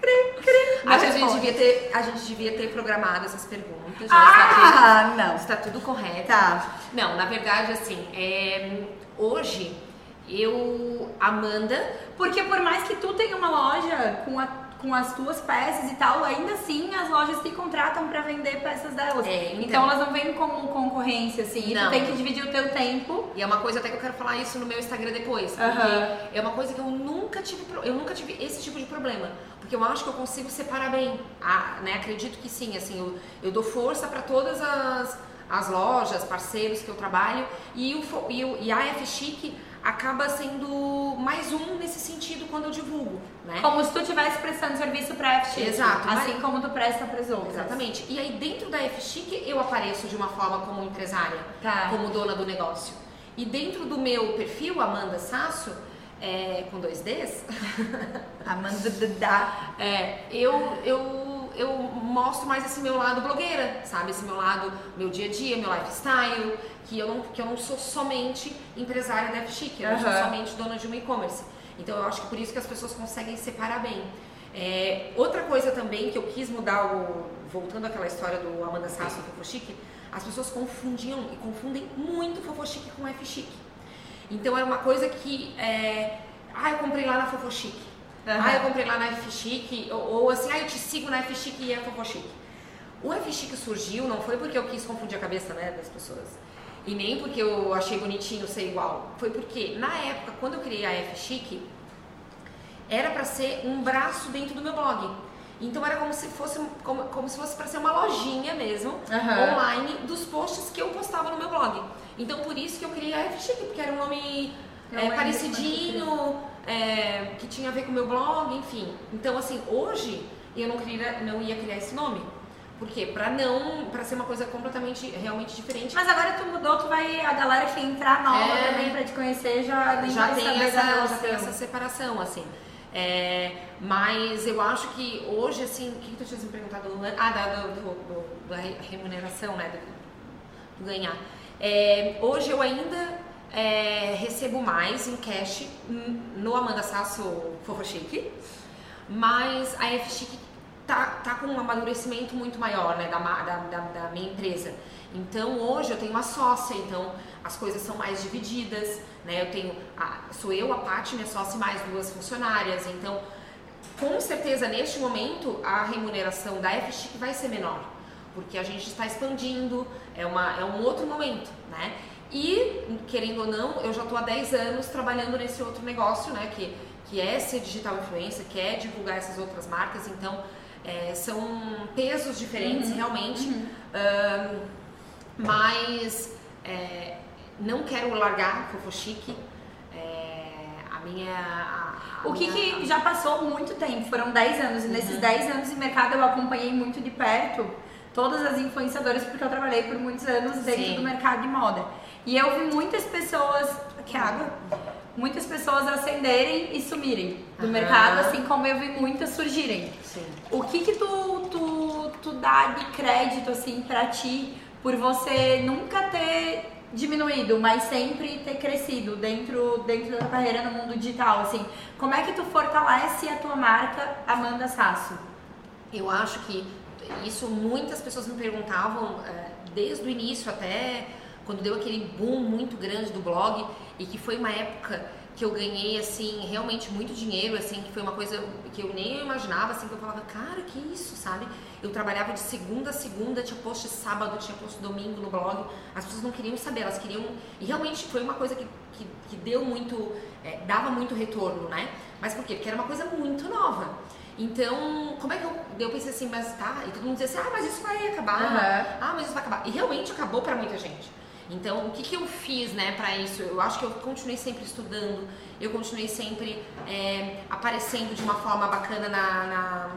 cri, cri.
Acho que a gente, devia ter, a gente devia ter programado essas perguntas.
Ah,
está
não.
tudo, está tudo correto.
Tá.
Não, na verdade, assim, é, hoje eu, Amanda,
Porque por mais que tu tenha uma loja com, a- com as tuas peças e tal, ainda assim as lojas te contratam pra vender peças delas.
É, então.
então. elas não vêm como concorrência, assim.
Não.
tu tem que dividir o teu tempo.
e é uma coisa até que eu quero falar isso no meu Instagram depois, porque
Aham.
é uma coisa que eu nunca tive, eu nunca tive esse tipo de problema, porque eu acho que eu consigo separar bem, ah, né? Acredito que sim, assim, eu, eu dou força para todas as, as lojas, parceiros que eu trabalho e, o, e, o, e a F Chic acaba sendo mais um nesse sentido quando eu divulgo, né?
Como se tu estivesse prestando serviço pra FX.
Exato,
Assim
mas-
como tu presta pras outras.
Exatamente. E aí dentro da F Chic eu apareço de uma forma como empresária,
Tá.
como dona do negócio. E dentro do meu perfil, Amanda Sasso, é, com dois Ds,
Amanda Dada.
é, eu, eu, eu mostro mais esse meu lado blogueira, sabe? Esse meu lado, meu dia a dia, meu lifestyle, que eu não, que eu não sou somente empresária da F Chic, eu não sou somente dona de um e-commerce. Então eu acho que por isso que as pessoas conseguem separar bem. É, outra coisa também que eu quis mudar, o, voltando àquela história do Amanda Sasso e Fofo Chic, as pessoas confundiam e confundem muito Fofo Chic com F Chic. Então era uma coisa que, é, ah, eu comprei lá na Fofo Chic.
Aham.
Ah, eu comprei lá na F Chic, ou, ou assim, ah, eu te sigo na F Chic e é Fofo Chic. O F Chic surgiu não foi porque eu quis confundir a cabeça né, das pessoas. E nem porque eu achei bonitinho ser igual. Foi porque, na época, quando eu criei a F Chic, era para ser um braço dentro do meu blog. Então era como se fosse como, como se fosse para ser uma lojinha mesmo,
Aham.
online, dos posts que eu postava no meu blog. Então por isso que eu criei a F Chic, porque era um nome é,
lembro
parecidinho, é, que tinha a ver com o meu blog, enfim. Então assim, hoje eu não, queria, não ia criar esse nome. Por quê? Pra não. para ser uma coisa completamente, realmente diferente.
Mas agora tu mudou, tu vai. A galera que entrar nova
É.
também pra te conhecer já
já tem, essa, já tem essa separação, assim. É, mas eu acho que hoje, assim, o que, que tu tinha me perguntado? Ah, da, do, do- da re- remuneração, né? Do, do ganhar. É, hoje eu ainda é, recebo mais em cash no Amanda Sasso Fofo Chique, mas a F tá, tá com um amadurecimento muito maior, né, da, da, da, da minha empresa. Então hoje eu tenho uma sócia, então as coisas são mais divididas, né? Eu tenho, a, sou eu, a Paty, minha sócia e mais duas funcionárias. Então, com certeza neste momento a remuneração da F Chic vai ser menor, porque a gente está expandindo, é, uma, é um outro momento, né? E, querendo ou não, eu já estou há 10 anos trabalhando nesse outro negócio, né? Que, que é ser digital influencer, que é divulgar essas outras marcas. Então, é, são pesos diferentes, realmente. Ahn, mas é, não quero largar Fofo Chique. É, a minha. a- a
O que,
minha-
que já passou muito tempo, foram 10 anos, e nesses 10 anos de mercado eu acompanhei muito de perto todas as influenciadoras, porque eu trabalhei por muitos anos dentro
Sim.
do mercado de moda. E eu vi muitas pessoas. Que água? Muitas pessoas ascenderem e sumirem do
Aham.
mercado, assim como eu vi muitas surgirem.
Sim.
O que que tu, tu, tu dá de crédito, assim, pra ti, por você nunca ter diminuído, mas sempre ter crescido dentro, dentro da tua carreira no mundo digital, assim? Como é que tu fortalece a tua marca Amanda Sasso?
Eu acho que isso muitas pessoas me perguntavam eh, desde o início até quando deu aquele boom muito grande do blog e que foi uma época que eu ganhei assim realmente muito dinheiro assim que foi uma coisa que eu nem imaginava assim que eu falava cara que isso sabe eu trabalhava de segunda a segunda tinha post sábado tinha post domingo no blog as pessoas não queriam saber elas queriam e realmente foi uma coisa que, que, que deu muito eh, dava muito retorno né mas por quê porque era uma coisa muito nova então, como é que eu. Eu pensei assim, mas tá. E todo mundo dizia assim, ah, mas isso vai acabar.
Aham.
Ah, mas isso vai acabar. E realmente acabou pra muita gente. Então, o que, que eu fiz, né, pra isso? Eu acho que eu continuei sempre estudando, eu continuei sempre é, aparecendo de uma forma bacana na, na,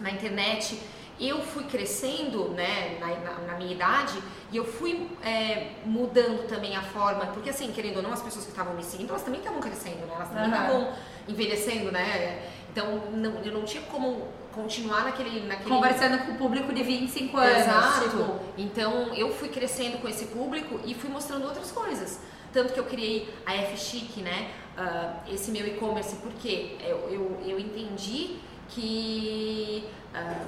na internet. Eu fui crescendo, né, na, na- minha idade, e eu fui é, mudando também a forma, porque assim, querendo ou não, as pessoas que estavam me seguindo, elas também estavam crescendo, né? Elas também estavam envelhecendo, né? Então, não, eu não tinha como continuar naquele... naquele
Conversando com o público de 25 anos.
Exato.
tipo,
Então eu fui crescendo com esse público e fui mostrando outras coisas. Tanto que eu criei a F Chic, né? ah, esse meu e-commerce, porque eu, eu, eu entendi que, uh,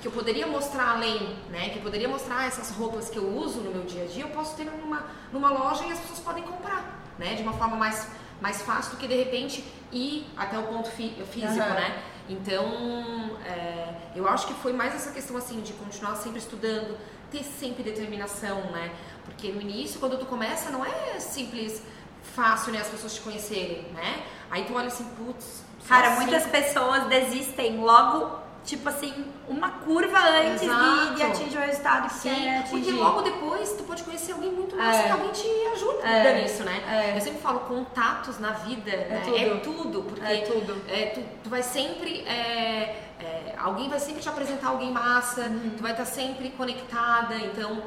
que eu poderia mostrar além, né? Que eu poderia mostrar essas roupas que eu uso no meu dia a dia, eu posso ter numa, numa loja e as pessoas podem comprar, né? De uma forma mais, mais fácil do que de repente ir até o ponto físico, uhum. né? Então, é, eu acho que foi mais essa questão assim de continuar sempre estudando, ter sempre determinação, né? Porque no início, quando tu começa, não é simples, fácil, né? As pessoas te conhecerem, né? Aí tu olha assim, putz.
Cara, assim. muitas pessoas desistem logo tipo assim, uma curva antes de, de, atingir o resultado que Sim, quer atingir.
Porque logo depois tu pode conhecer alguém muito mais é. que alguém te ajuda é. nisso, né? É. Eu sempre falo, contatos na vida é, né? tudo. é tudo. Porque
é tudo.
É, tu, tu vai sempre. É, é, alguém vai sempre te apresentar alguém massa, uhum. tu vai estar sempre conectada. Então,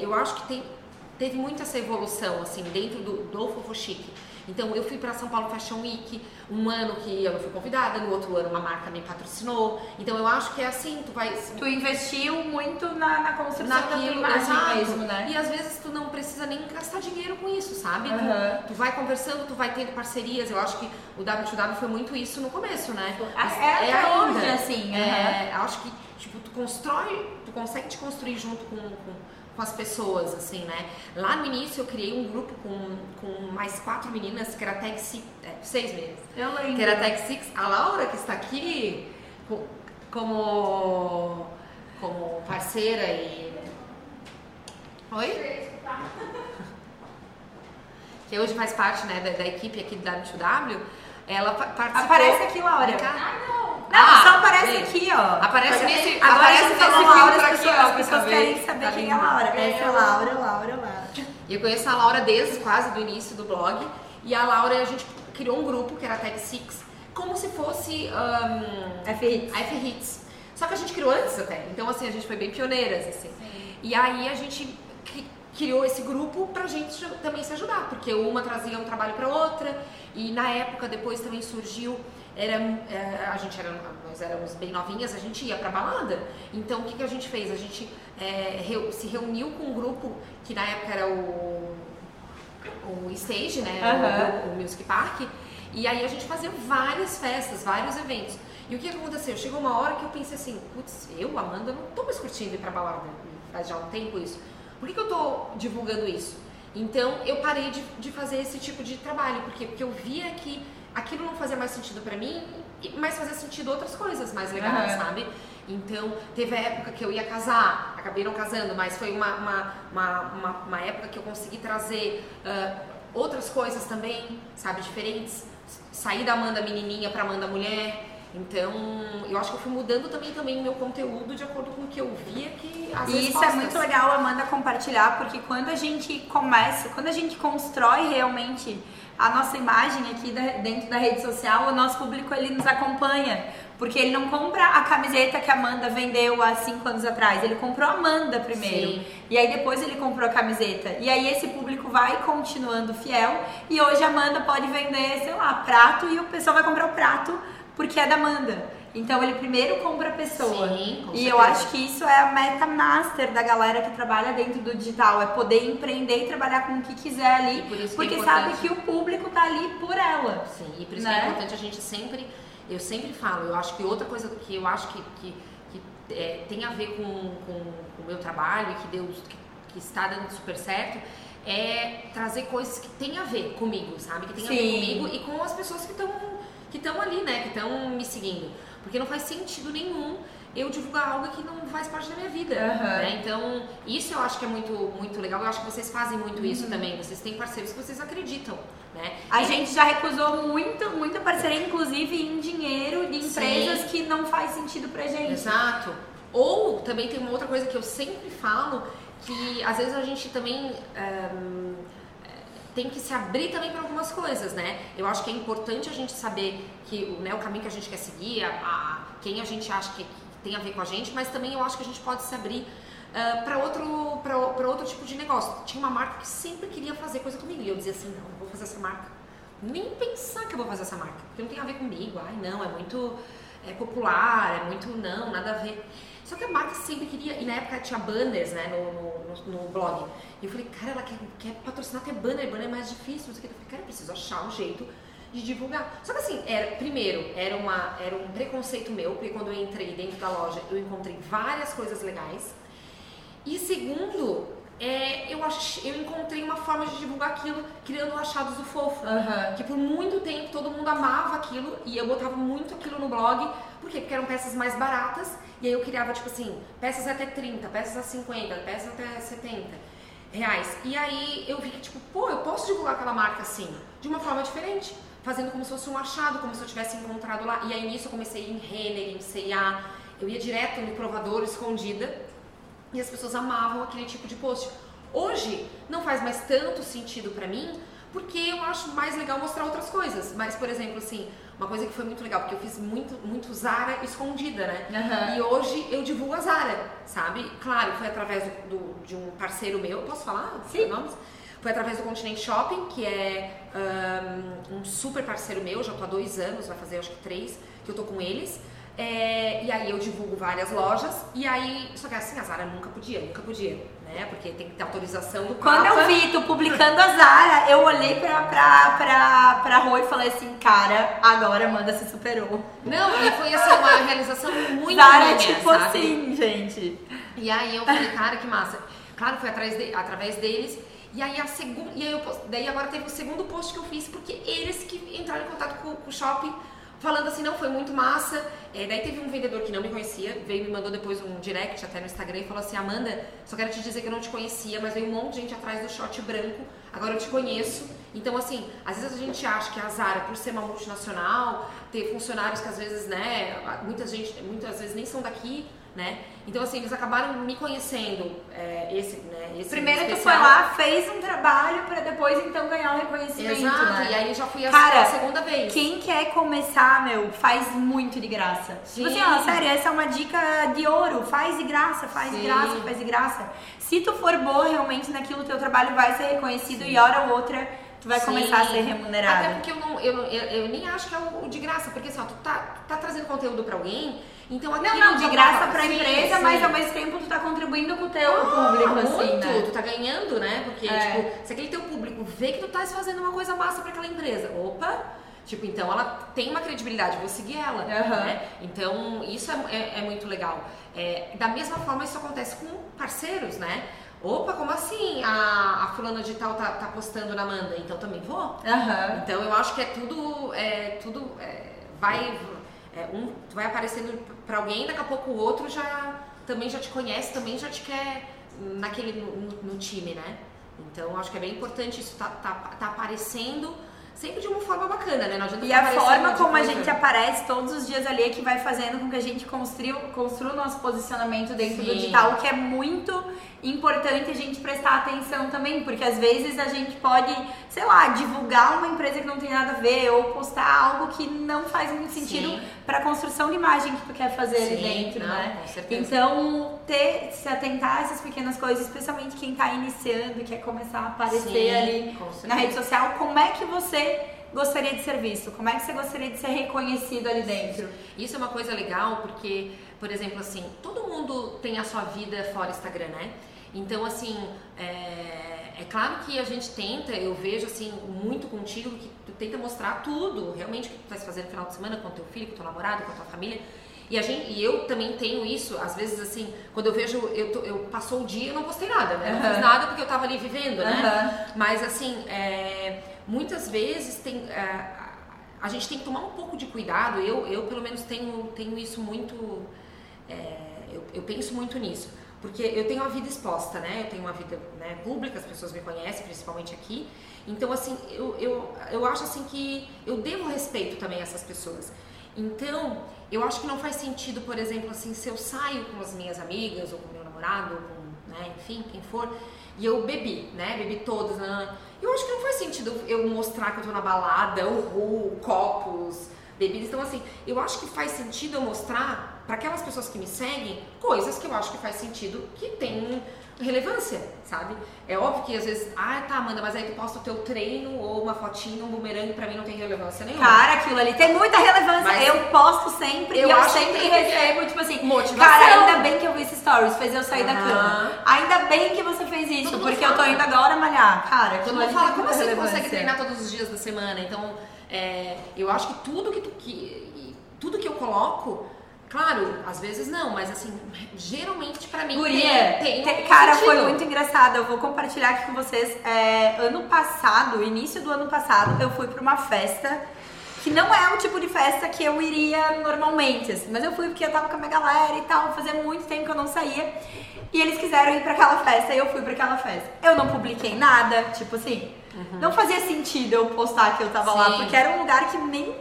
eu acho que tem, teve muito essa evolução, assim, dentro do, do Fofo Chique. Então eu fui para São Paulo Fashion Week, um ano que eu não fui convidada, no outro ano uma marca me patrocinou. Então eu acho que é assim, tu vai.
Tu investiu muito na, na construção Naquilo, da tua imagem mesmo, né?
E às vezes tu não precisa nem gastar dinheiro com isso, sabe? Uhum. Tu, tu, vai conversando, tu vai tendo parcerias. Eu acho que o W2W foi muito isso no começo, né?
É, é ainda. Hoje, assim.
Uhum. É, acho que tipo, tu constrói, tu consegue te construir junto com, com com as pessoas, assim, né? Lá no início eu criei um grupo com, com mais quatro meninas, que era Tech Six, é, seis meninas.
Eu lembro.
Que era Tech Six. A Laura, que está aqui como, como parceira e... Oi? que hoje faz parte, né, da, da equipe aqui do W2W, ela participou...
Aparece aqui, Laura.
Ah, não!
Não, ah, só aparece aqui, ó.
Aparece nesse,
Agora
aparece
nesse filtro Laura, aqui, ó. As pessoas querem saber tá quem é a Laura. Essa é a Laura, Laura, Laura.
Eu conheço a Laura desde quase do início do blog. E a Laura, a gente criou um grupo, que era a Tech Six, como se fosse... Um,
F-Hits.
F-Hits. Só que a gente criou antes até. Então, assim, a gente foi bem pioneiras, assim. Sim. E aí a gente criou esse grupo pra gente também se ajudar, porque uma trazia um trabalho pra outra, e na época depois também surgiu era, é, a gente era, nós éramos bem novinhas, a gente ia pra balada. Então o que, que a gente fez? A gente é, se reuniu com um grupo que na época era o, o Stage, né? Uhum. O, o, Music Park. E aí a gente fazia várias festas, vários eventos. E o que aconteceu? Chegou uma hora que eu pensei assim, putz, eu, Amanda, não tô mais curtindo ir pra balada. Faz já um tempo isso. Por que, que eu tô divulgando isso? Então eu parei de, de fazer esse tipo de trabalho, porque, porque eu via que aquilo não fazia mais sentido para mim, mas fazia sentido outras coisas mais legais, uhum. sabe? Então, teve a época que eu ia casar, acabei não casando, mas foi uma, uma, uma, uma, uma época que eu consegui trazer uh, outras coisas também, sabe, diferentes. Sair da Amanda menininha para Amanda mulher. Então, eu acho que eu fui mudando também também o meu conteúdo de acordo com o que eu via que as
E isso é muito legal, Amanda, compartilhar, porque quando a gente começa, quando a gente constrói realmente a nossa imagem aqui dentro da rede social, o nosso público ele nos acompanha. Porque ele não compra a camiseta que a Amanda vendeu há cinco anos atrás. Ele comprou a Amanda primeiro. Sim. E aí depois ele comprou a camiseta. E aí esse público vai continuando fiel. E hoje a Amanda pode vender, sei lá, prato e o pessoal vai comprar o prato porque é da Amanda. Então ele primeiro compra a pessoa.
Sim,
com e eu acho que isso é a meta master da galera que trabalha dentro do digital, é poder empreender e trabalhar com o que quiser ali, por porque é sabe que o público tá ali por ela.
Sim, e por isso né? que é importante a gente sempre, eu sempre falo, eu acho que outra coisa que eu acho que, que, que é, tem a ver com, com, com, o meu trabalho e que Deus que, que está dando super certo é trazer coisas que tem a ver comigo, sabe? Que tem Sim. a ver comigo e com as pessoas que estão que estão ali, né? Que estão me seguindo. Porque não faz sentido nenhum eu divulgar algo que não faz parte da minha vida. Uhum. Né? Então, isso eu acho que é muito, muito legal. Eu acho que vocês fazem muito isso uhum. também. Vocês têm parceiros que vocês acreditam. Né?
A e... gente já recusou muito, muita parceria, inclusive em dinheiro de empresas Sim. que não faz sentido pra gente.
Exato. Ou também tem uma outra coisa que eu sempre falo, que às vezes a gente também. Um, tem que se abrir também para algumas coisas, né? Eu acho que é importante a gente saber que né, o caminho que a gente quer seguir, a, a quem a gente acha que, que, tem a ver com a gente, mas também eu acho que a gente pode se abrir uh, para outro, para outro tipo de negócio. Tinha uma marca que sempre queria fazer coisa comigo e eu dizia assim: não, não vou fazer essa marca. Nem pensar que eu vou fazer essa marca, porque não tem a ver comigo. Ai, não, é muito é popular, é muito não, nada a ver. Só que a marca sempre queria, e na época tinha banners né, no, no, no blog. E eu falei, cara, ela quer, quer patrocinar até banner, banner é mais difícil. Não sei o que. Eu falei, cara, eu preciso achar um jeito de divulgar. Só que assim, era, primeiro, era, uma, era um preconceito meu, porque quando eu entrei dentro da loja, eu encontrei várias coisas legais. E segundo, é, eu, ach, eu encontrei uma forma de divulgar aquilo criando achados do fofo.
Uhum.
Que por muito tempo todo mundo amava aquilo e eu botava muito aquilo no blog. Por quê? Porque eram peças mais baratas e aí eu criava, tipo assim, peças até 30, peças a 50, peças até 70 reais. E aí eu vi que, tipo, pô, eu posso divulgar aquela marca assim, de uma forma diferente. Fazendo como se fosse um achado, como se eu tivesse encontrado lá. E aí nisso eu comecei em Renner, em C&A. Eu ia direto no provador, escondida e as pessoas amavam aquele tipo de post. Hoje não faz mais tanto sentido para mim, porque eu acho mais legal mostrar outras coisas. Mas, por exemplo, assim, uma coisa que foi muito legal, porque eu fiz muito, muito Zara escondida, né?
Uhum.
E hoje eu divulgo a Zara, sabe? Claro, foi através do, do, de um parceiro meu, posso falar?
Sim.
Nomes? Foi através do Continente Shopping, que é um, um super parceiro meu, já tô há dois anos, vai fazer acho que três, que eu tô com eles. É, e aí eu divulgo várias lojas, e aí, só que assim, a Zara nunca podia, nunca podia, né? Porque tem que ter autorização do
Quando
Papa.
eu vi tu publicando a Zara, eu olhei pra, pra, pra, pra Rô e falei assim, cara, agora Amanda se superou.
Não, e foi assim, uma realização muito
Zara
minha,
tipo
sabe?
assim, gente.
E aí eu falei, cara, que massa. Claro, foi atrás de- através deles. E aí a segunda. E aí eu, daí agora teve o segundo post que eu fiz, porque eles que entraram em contato com, com o shopping, falando assim, não, foi muito massa. É, daí teve um vendedor que não me conhecia, veio me mandou depois um direct até no Instagram e falou assim, Amanda, só quero te dizer que eu não te conhecia, mas veio um monte de gente atrás do short branco, agora eu te conheço. Então, assim, às vezes a gente acha que a Zara, por ser uma multinacional, ter funcionários que às vezes, né, muita gente, muitas vezes nem são daqui, né? Então, assim, eles acabaram me conhecendo, é, esse, né, esse
Primeiro tu
especial.
foi lá, fez um trabalho pra depois então ganhar o reconhecimento,
Exato,
né?
e aí já fui a,
Cara,
a segunda vez.
Quem quer começar, meu, faz muito de graça. Tipo
Sim.
assim, ó, sério, essa é uma dica de ouro. Faz de graça, faz de
Sim.
graça, faz de graça. Se tu for boa realmente naquilo, teu trabalho vai ser reconhecido e hora ou outra tu vai
Sim.
começar a ser remunerado.
Até porque eu, não, eu, eu, eu nem acho que é o, de graça, porque assim, ó, tu tá, tu tá trazendo conteúdo pra alguém, então aquilo...
Não, não, de
já
graça
tá-
pra
Sim,
empresa,
sim.
mas ao mesmo tempo tu tá contribuindo com o teu público,
Ah,
assim,
muito,
né?
tu tá ganhando, né? Porque,
É.
tipo, se aquele teu público vê que tu tá fazendo uma coisa massa pra aquela empresa, opa, tipo, então ela tem uma credibilidade, vou seguir ela,
Aham.
né? Então, isso é, é- é muito legal. É, da mesma forma, isso acontece com parceiros, né? Opa, como assim? A, a fulana de tal tá, tá postando na Amanda, então também vou.
Aham.
Então eu acho que é tudo, é, tudo é, vai, é, um vai aparecendo pra alguém, daqui a pouco o outro já também já te conhece, também já te quer naquele no, no- time, né? Então eu acho que é bem importante isso tá, tá, tá aparecendo sempre de uma forma bacana, né? Não adianta
E a forma como a gente aparece todos os dias ali é que vai fazendo com que a gente construa, construa o nosso posicionamento dentro do
Sim.
digital, o que é muito importante a gente prestar atenção também, porque às vezes a gente pode, sei lá, divulgar uma empresa que não tem nada a ver ou postar algo que não faz muito sentido para a construção de imagem que tu quer fazer ali
Sim,
dentro,
não,
né?
com certeza.
Então, ter, se atentar a essas pequenas coisas, especialmente quem tá iniciando, quer começar a aparecer
Sim,
ali na rede social, como é que você gostaria de ser visto? Como é que você gostaria de ser reconhecido ali dentro?
Isso é uma coisa legal porque, por exemplo, assim, todo mundo tem a sua vida fora Instagram, né? Então, assim, é, é claro que a gente tenta, eu vejo assim, muito contigo, que tu tenta mostrar tudo, realmente, o que tu vai fazer no final de semana com o teu filho, com o teu namorado, com a tua família. E, a gente, e eu também tenho isso, às vezes assim, quando eu vejo, eu, tô- eu passou o dia eu não postei nada, né? Não fiz nada porque eu tava ali vivendo, né?
Aham.
Mas assim, é, muitas vezes tem, é, a- a gente tem que tomar um pouco de cuidado. Eu, eu pelo menos tenho, tenho isso muito. é, eu, eu penso muito nisso. Porque eu tenho uma vida exposta, né? Eu tenho uma vida né, pública, as pessoas me conhecem, principalmente aqui. Então, assim, eu, eu, eu acho assim que eu devo respeito também a essas pessoas. Então, eu acho que não faz sentido, por exemplo, assim, se eu saio com as minhas amigas, ou com meu namorado, ou com, né, enfim, quem for, e eu bebi, né? Bebi todas, né? Eu acho que não faz sentido eu mostrar que eu tô na balada, o ru, copos, bebidas. Então, assim, eu acho que faz sentido eu mostrar para aquelas pessoas que me seguem coisas que eu acho que faz sentido, que tem relevância, sabe? É óbvio que às vezes, ah, tá, Amanda, mas aí tu posta o teu treino ou uma fotinha, um bumerangue, pra mim não tem relevância nenhuma.
Cara, aquilo ali tem muita relevância.
Mas-
eu posto sempre
Eu
e eu
acho
sempre
que-
recebo, tipo assim,
Motivação.
cara, ainda bem que eu vi esse stories, fez eu sair da
Aham.
cama. Ainda bem que você fez isso,
Todo
porque eu tô indo agora malhar. Cara,
Todo
aquilo
mundo fala, como assim
relevância.
consegue treinar todos os dias da semana? Então, É, eu acho que tudo que, tu, que tudo que eu coloco Claro, às vezes não, mas assim, geralmente pra mim
Guria,
tem, tem
um cara,
sentido.
foi muito engraçado. Eu vou compartilhar aqui com vocês. É, ano passado, início do ano passado, eu fui pra uma festa que não é o tipo de festa que eu iria normalmente, assim, mas eu fui porque eu tava com a minha galera e tal, fazia muito tempo que eu não saía. E eles quiseram ir para aquela festa e eu fui para aquela festa. Eu não publiquei nada, tipo assim, uhum. não fazia sentido eu postar que eu tava Sim. lá, porque era um lugar que nem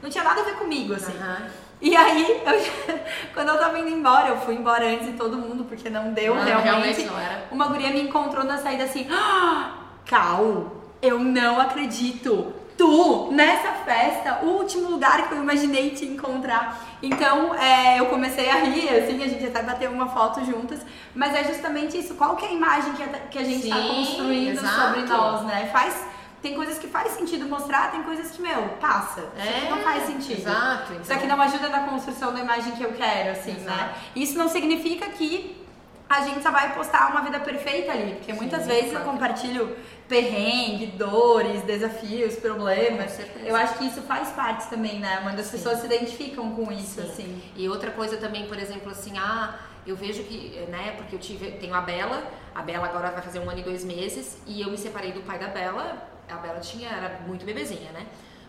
não tinha nada a ver comigo, assim. Uhum. E aí, eu, quando eu tava indo embora, eu fui embora antes de todo mundo, porque não deu não, realmente. realmente não era. Uma guria me encontrou na saída assim, ah, Cal, eu não acredito. Tu, nessa festa, o último lugar que eu imaginei te encontrar. Então, é, eu comecei a rir, assim, a gente até bateu uma foto juntas. Mas é justamente isso. Qual que é a imagem que a, que a gente está construindo exato. sobre nós, né? Faz tem coisas que faz sentido mostrar, tem coisas que, meu, passa. Isso é, aqui não faz sentido.
Exato. Então.
Isso aqui não ajuda na construção da imagem que eu quero, assim, né? exato. né? Isso não significa que a gente só vai postar uma vida perfeita ali, porque Sim, muitas vezes eu compartilho perrengue, dores, desafios, problemas. Eu acho que isso faz parte também, né? Quando as pessoas se identificam com isso, Sim. assim.
E outra coisa também, por exemplo, assim, ah, eu vejo que, né, porque eu tive, tenho a Bela, a Bela agora vai fazer um ano e dois meses, e eu me separei do pai da Bela a Bela tinha, era muito bebezinha, né?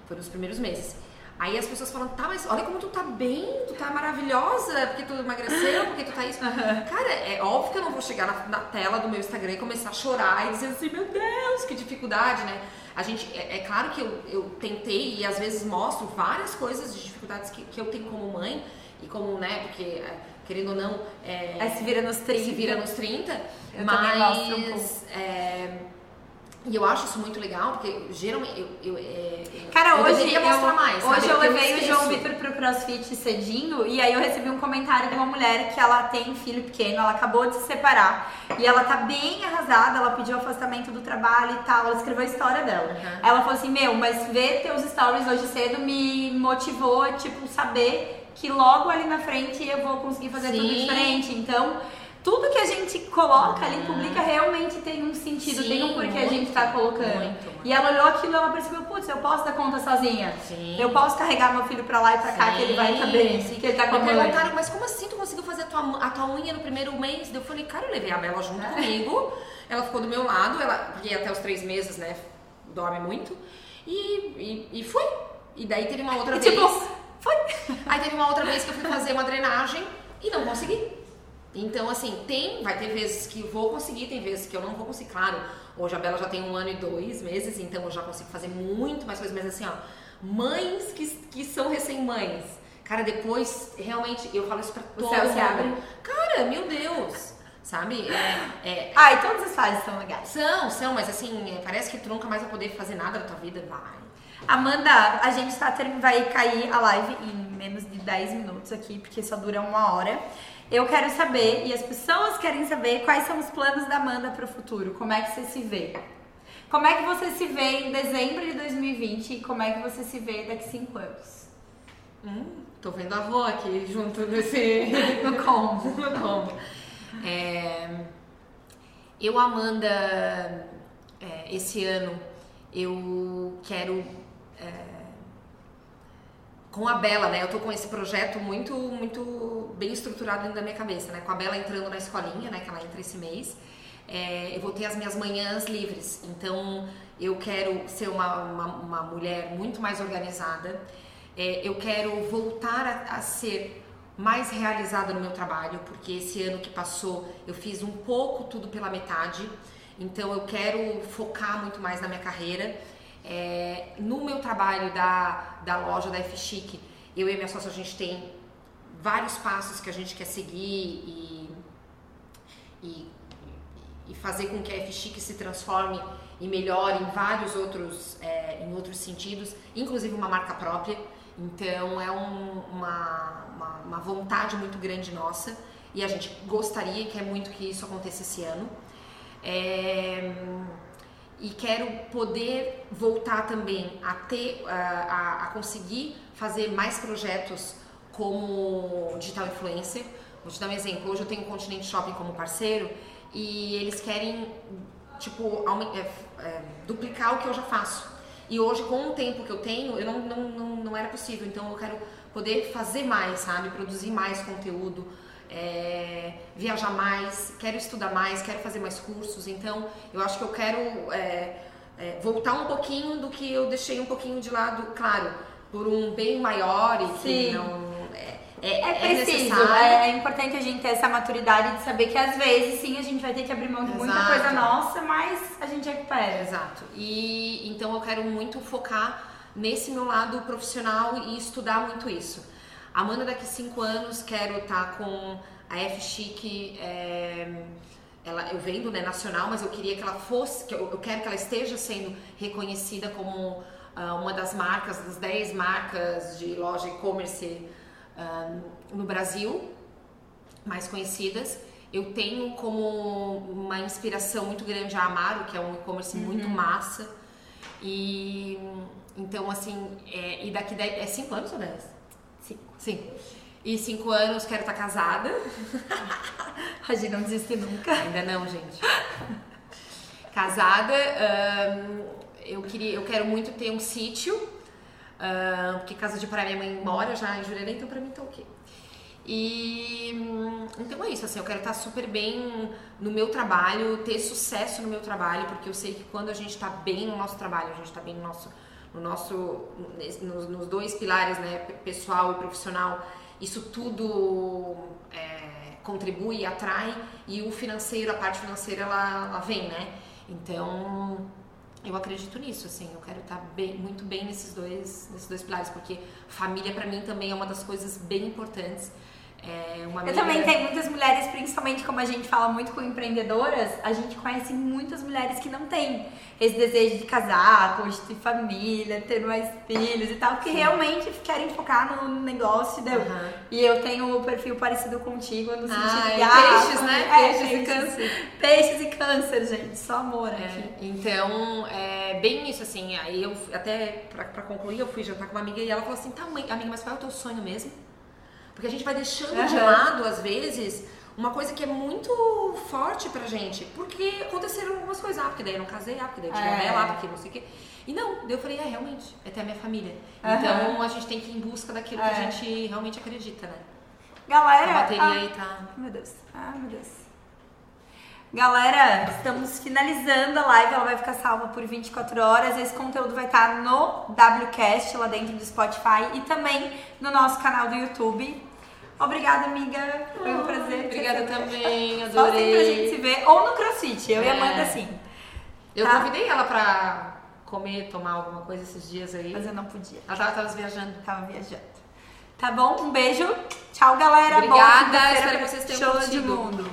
Foi nos primeiros meses. Aí as pessoas falam, tá, mas olha como tu tá bem, tu tá maravilhosa, porque tu emagreceu, porque tu tá isso. Cara, é óbvio que eu não vou chegar na, na, tela do meu Instagram e começar a chorar e dizer assim, meu Deus, que dificuldade, né? A gente, é, é claro que eu, eu tentei e às vezes mostro várias coisas de dificuldades que, que eu tenho como mãe e como, né, porque é, querendo ou não.
É, é, se vira nos 30.
Se vira nos 30.
Eu
mas,
um.
É, e eu acho isso muito legal, porque geralmente eu, eu, é,
Cara,
eu
hoje eu,
mais,
hoje eu levei eu o João Vitor pro CrossFit cedinho e aí eu recebi um comentário de uma mulher que ela tem um filho pequeno, ela acabou de se separar e ela tá bem arrasada, ela pediu afastamento do trabalho e tal, ela escreveu a história dela. Uhum. Ela falou assim: Meu, mas ver teus stories hoje cedo me motivou, tipo, saber que logo ali na frente eu vou conseguir fazer Sim. tudo diferente. Então tudo que a gente coloca ali, publica, realmente tem um sentido, Sim, tem um porquê muito, a gente tá colocando. Muito. E ela olhou aquilo e ela percebeu, putz, eu posso dar conta sozinha. Sim. Eu posso carregar meu filho pra lá e pra cá, que ele vai estar bem, assim, que ele tá com
Me perguntaram, mas como assim tu conseguiu fazer a tua, a tua unha no primeiro mês? Eu falei, cara, eu levei a Bela junto é. comigo, ela ficou do meu lado, ela, porque até os três meses, né, dorme muito, e, e, e fui. E daí teve uma outra e,
vez. Tipo,
foi. Aí teve uma outra vez que eu fui fazer uma drenagem e não consegui. Então, assim, tem, vai ter vezes que vou conseguir, tem vezes que eu não vou conseguir. Claro, hoje a Bela já tem um ano e dois meses, então eu já consigo fazer muito mais coisas, mas assim, ó, mães que, que são recém-mães. Cara, depois, realmente, eu falo isso pra todo
mundo. Se abre.
Cara, meu Deus! Sabe? É, é,
e todas as fases são legais.
São, são, mas assim, é, parece que tu nunca mais vai poder fazer nada da tua vida. Vai.
Amanda, a gente tá, vai cair a live em menos de 10 minutos aqui, porque só dura uma hora. Eu quero saber, e as pessoas querem saber, quais são os planos da Amanda para o futuro. Como é que você se vê? Como é que você se vê em dezembro de 2020 e como é que você se vê daqui a cinco anos?
Hum, tô vendo a avó aqui junto nesse...
no combo.
no combo. É... Eu, Amanda, é, esse ano, eu quero... É com a Bela, né? Eu tô com esse projeto muito, muito bem estruturado dentro da minha cabeça, né? Com a Bela entrando na escolinha, né? Que ela entra esse mês. É, eu vou ter as minhas manhãs livres. Então, eu quero ser uma, uma, uma mulher muito mais organizada. É, eu quero voltar a, a ser mais realizada no meu trabalho, porque esse ano que passou eu fiz um pouco tudo pela metade. Então, eu quero focar muito mais na minha carreira. É, no meu trabalho da, da loja da F-Chic, eu e minha sócia, a gente tem vários passos que a gente quer seguir e, e, e fazer com que a F-Chic se transforme e melhore em vários outros, é, em outros sentidos, inclusive uma marca própria. Então é um, uma, uma, uma, vontade muito grande nossa e a gente gostaria e quer muito que isso aconteça esse ano. É, e quero poder voltar também a ter, a, a conseguir fazer mais projetos como digital influencer. Vou te dar um exemplo. Hoje eu tenho o Continente Shopping como parceiro e eles querem tipo é, é, duplicar o que eu já faço. E hoje, com o tempo que eu tenho, eu não, não, não, não era possível. Então eu quero poder fazer mais, sabe? Produzir mais conteúdo, é, viajar mais, quero estudar mais, quero fazer mais cursos. Então eu acho que eu quero é, é, voltar um pouquinho do que eu deixei um pouquinho de lado, claro, por um bem maior e que
Sim.
não. É, é,
É
é
preciso,
necessário.
é, é importante a gente ter essa maturidade de saber que às vezes sim a gente vai ter que abrir mão de muita
Exato.
coisa nossa, mas a gente recupera.
Exato. E então eu quero muito focar nesse meu lado profissional e estudar muito isso. Amanda, daqui cinco anos, quero estar com a F Chic. é, ela, eu vendo né, nacional, mas eu queria que ela fosse, que eu, eu quero que ela esteja sendo reconhecida como ah, uma das marcas, das 10 marcas de loja e-commerce ah, no Brasil mais conhecidas. Eu tenho como uma inspiração muito grande a Amaro, que é um e-commerce muito massa. E então, assim, é, e daqui dez, é 5 anos ou 10?
Sim.
Sim. E 5 anos quero estar casada.
A gente não desiste nunca.
Ainda não, gente. Casada. eu, queria, eu quero muito ter um sítio. porque casa de praia minha mãe mora já em Jurerê, então pra mim tá ok. E hum, então é isso, assim, eu quero estar super bem no meu trabalho, ter sucesso no meu trabalho, porque eu sei que quando a gente tá bem no nosso trabalho, a gente tá bem no nosso, no nosso nos, nos dois pilares, né, pe- pessoal e profissional, isso tudo é, contribui, atrai e o financeiro, a parte financeira, ela, ela vem, né? Então eu acredito nisso, assim, eu quero estar bem, muito bem nesses dois, nesses dois pilares, porque família pra mim também é uma das coisas bem importantes. É uma
Eu
amiga-
também tenho muitas mulheres, principalmente como a gente fala muito com empreendedoras, a gente conhece muitas mulheres que não têm esse desejo de casar, constituir família, ter mais filhos e tal, que realmente querem focar no negócio, deu.
Aham.
E eu tenho um perfil parecido contigo no sentido
Ah,
de
e
ah,
peixes, né?
é,
Peixes e câncer.
Peixes e câncer, gente, só amor aqui.
É, então, é bem isso, assim, aí eu até pra, pra concluir, eu fui jantar com uma amiga e ela falou assim, tá, mãe, amiga, mas qual é o teu sonho mesmo? Porque a gente vai deixando de
Aham.
lado, às vezes, uma coisa que é muito forte pra gente, porque aconteceram algumas coisas, ah, porque daí eu não casei, ah, porque daí eu tive
É.
novela, ah, porque não sei o quê. E não, daí eu falei, é, realmente, é ter a minha família.
Aham.
Então, a gente tem que ir em busca daquilo que
É.
a gente realmente acredita, né?
Galera,
A bateria
ah,
aí tá...
Meu Deus. Ah, meu Deus. Galera, estamos finalizando a live, ela vai ficar salva por 24 horas. Esse conteúdo vai estar no WCast, lá dentro do Spotify e também no nosso canal do YouTube. Obrigada, amiga. Foi um prazer.
Obrigada também,
Só sempre a
adorei.
gente se vê. Ou no CrossFit, eu e a
É.
Amanda sim.
Eu
Tá.
convidei ela pra comer, tomar alguma coisa esses dias aí.
Mas eu não podia.
Ela tava, tava viajando.
Tava viajando. Tá bom? Um beijo. Tchau, galera.
Obrigada,
quinta-feira
espero que vocês tenham
Show de
curtido.
mundo.